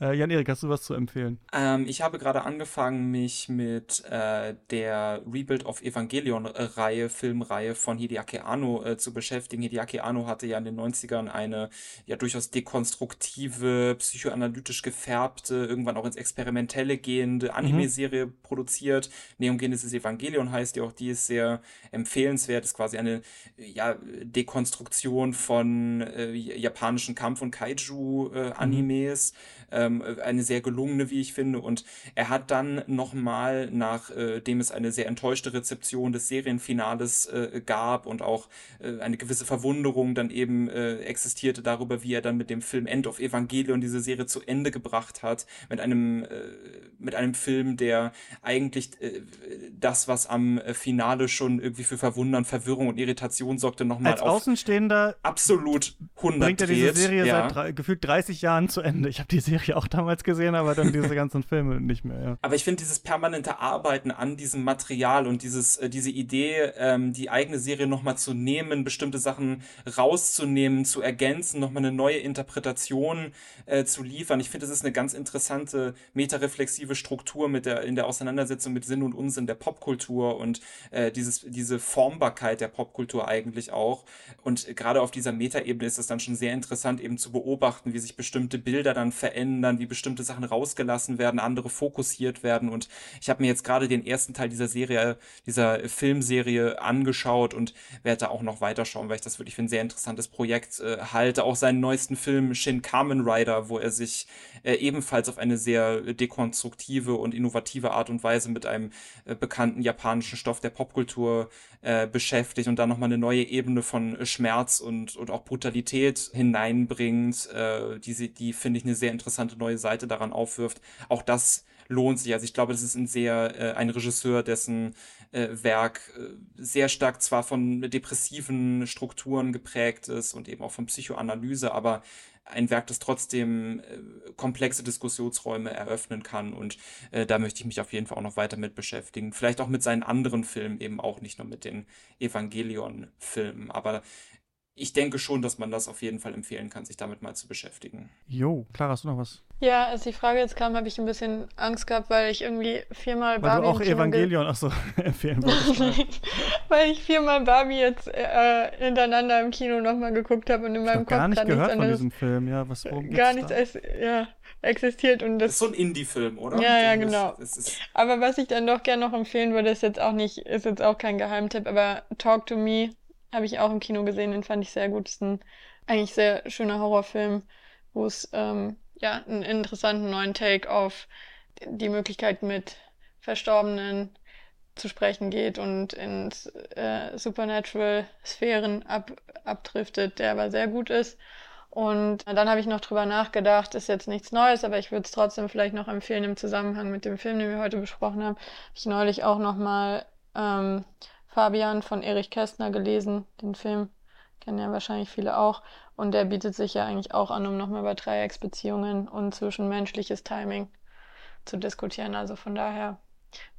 Äh, Jan-Erik, hast du was zu empfehlen? Ähm, ich habe gerade angefangen, mich mit äh, der Rebuild of Evangelion-Reihe, Filmreihe von Hideaki Anno äh, zu beschäftigen. Hideaki Anno hatte ja in den 90ern eine ja durchaus dekonstruktive, psychoanalytisch gefärbte, irgendwann auch ins Experimentelle gehende mhm. Anime-Serie mhm. produziert. Neon Genesis Evangelion heißt die auch, die ist sehr empfehlenswert, ist quasi eine ja, Dekonstruktion von äh, japanischen Kampf- und Kaiju-Animes. Mhm ähm, eine sehr gelungene, wie ich finde. Und er hat dann nochmal, nachdem äh, es eine sehr enttäuschte Rezeption des Serienfinales äh, gab und auch äh, eine gewisse Verwunderung dann eben äh, existierte darüber, wie er dann mit dem Film End of Evangelion diese Serie zu Ende gebracht hat, mit einem, äh, mit einem Film, der eigentlich äh, das, was am Finale schon irgendwie für Verwundern, Verwirrung und Irritation sorgte, nochmal auf Außenstehender absolut 100 bringt er diese Serie ja. seit drei, gefühlt 30 Jahren zu Ende. Ich habe die Serie Serie auch damals gesehen, aber dann diese ganzen Filme nicht mehr. Ja. Aber ich finde dieses permanente Arbeiten an diesem Material und dieses, äh, diese Idee, ähm, die eigene Serie nochmal zu nehmen, bestimmte Sachen rauszunehmen, zu ergänzen, nochmal eine neue Interpretation äh, zu liefern. Ich finde, das ist eine ganz interessante metareflexive Struktur mit der, in der Auseinandersetzung mit Sinn und Unsinn der Popkultur und äh, dieses, diese Formbarkeit der Popkultur eigentlich auch. Und gerade auf dieser Metaebene ist es dann schon sehr interessant, eben zu beobachten, wie sich bestimmte Bilder dann verändern verändern, wie bestimmte Sachen rausgelassen werden, andere fokussiert werden. Und ich habe mir jetzt gerade den ersten Teil dieser Serie, dieser Filmserie angeschaut und werde da auch noch weiterschauen, weil ich das wirklich für ein sehr interessantes Projekt äh, halte. Auch seinen neuesten Film Shin Kamen Rider, wo er sich äh, ebenfalls auf eine sehr dekonstruktive und innovative Art und Weise mit einem äh, bekannten japanischen Stoff der Popkultur äh, beschäftigt und da nochmal eine neue Ebene von Schmerz und, und auch Brutalität hineinbringt, äh, die, die finde ich eine sehr interessante neue Seite daran aufwirft. Auch das lohnt sich. Also ich glaube, das ist ein sehr äh, ein Regisseur, dessen äh, Werk äh, sehr stark zwar von depressiven Strukturen geprägt ist und eben auch von Psychoanalyse, aber ein Werk, das trotzdem äh, komplexe Diskussionsräume eröffnen kann. Und äh, da möchte ich mich auf jeden Fall auch noch weiter mit beschäftigen. Vielleicht auch mit seinen anderen Filmen, eben auch nicht nur mit den Evangelion-Filmen. Aber ich denke schon, dass man das auf jeden Fall empfehlen kann, sich damit mal zu beschäftigen. Jo, klar, hast du noch was? Ja, als die Frage jetzt kam, habe ich ein bisschen Angst gehabt, weil ich irgendwie viermal weil Barbie. Weil du auch Evangelion auch so empfehlen wolltest. weil ich viermal Barbie jetzt äh, hintereinander im Kino nochmal geguckt habe und in meinem Kopf gar nicht gehört von diesem Film, ja. Was, worum gar nichts als, ja, existiert. Und das, das ist so ein Indie-Film, oder? Ja, ja, genau. Das, das aber was ich dann doch gerne noch empfehlen würde, ist jetzt auch nicht, ist jetzt auch kein Geheimtipp, aber Talk to Me habe ich auch im Kino gesehen, den fand ich sehr gut. Das ist ein eigentlich sehr schöner Horrorfilm, wo es ähm, ja einen interessanten neuen Take auf die Möglichkeit mit Verstorbenen zu sprechen geht und ins äh, Supernatural-Sphären ab, abdriftet, der aber sehr gut ist. Und dann habe ich noch drüber nachgedacht, ist jetzt nichts Neues, aber ich würde es trotzdem vielleicht noch empfehlen im Zusammenhang mit dem Film, den wir heute besprochen haben. Habe ich neulich auch noch mal ähm, Fabian von Erich Kästner gelesen, den Film. Kennen ja wahrscheinlich viele auch. Und der bietet sich ja eigentlich auch an, um nochmal über Dreiecksbeziehungen und zwischenmenschliches Timing zu diskutieren. Also von daher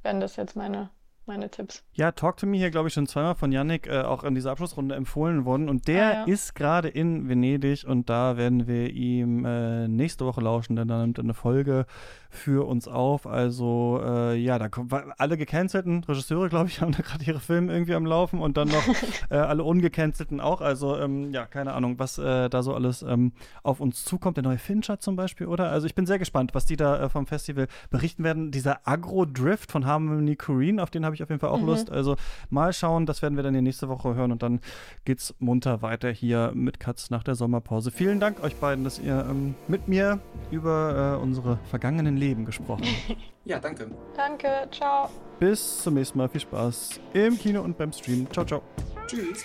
wären das jetzt meine meine Tipps. Ja, Talk to Me hier, glaube ich, schon zweimal von Yannick äh, auch in dieser Abschlussrunde empfohlen worden. Und der ah, ja. ist gerade in Venedig und da werden wir ihm äh, nächste Woche lauschen, denn da nimmt er eine Folge für uns auf. Also, äh, ja, da kommen alle gecancelten Regisseure, glaube ich, haben da gerade ihre Filme irgendwie am Laufen und dann noch äh, alle ungecancelten auch. Also, ähm, ja, keine Ahnung, was äh, da so alles ähm, auf uns zukommt. Der neue Fincher zum Beispiel, oder? Also, ich bin sehr gespannt, was die da äh, vom Festival berichten werden. Dieser Agro-Drift von Harmony Korine, auf den habe habe ich auf jeden Fall auch mhm. Lust. Also mal schauen, das werden wir dann die nächste Woche hören und dann geht's munter weiter hier mit Katz nach der Sommerpause. Vielen Dank euch beiden, dass ihr ähm, mit mir über äh, unsere vergangenen Leben gesprochen ja, danke. Danke, ciao. Bis zum nächsten Mal. Viel Spaß im Kino und beim Stream. Ciao, ciao. Tschüss.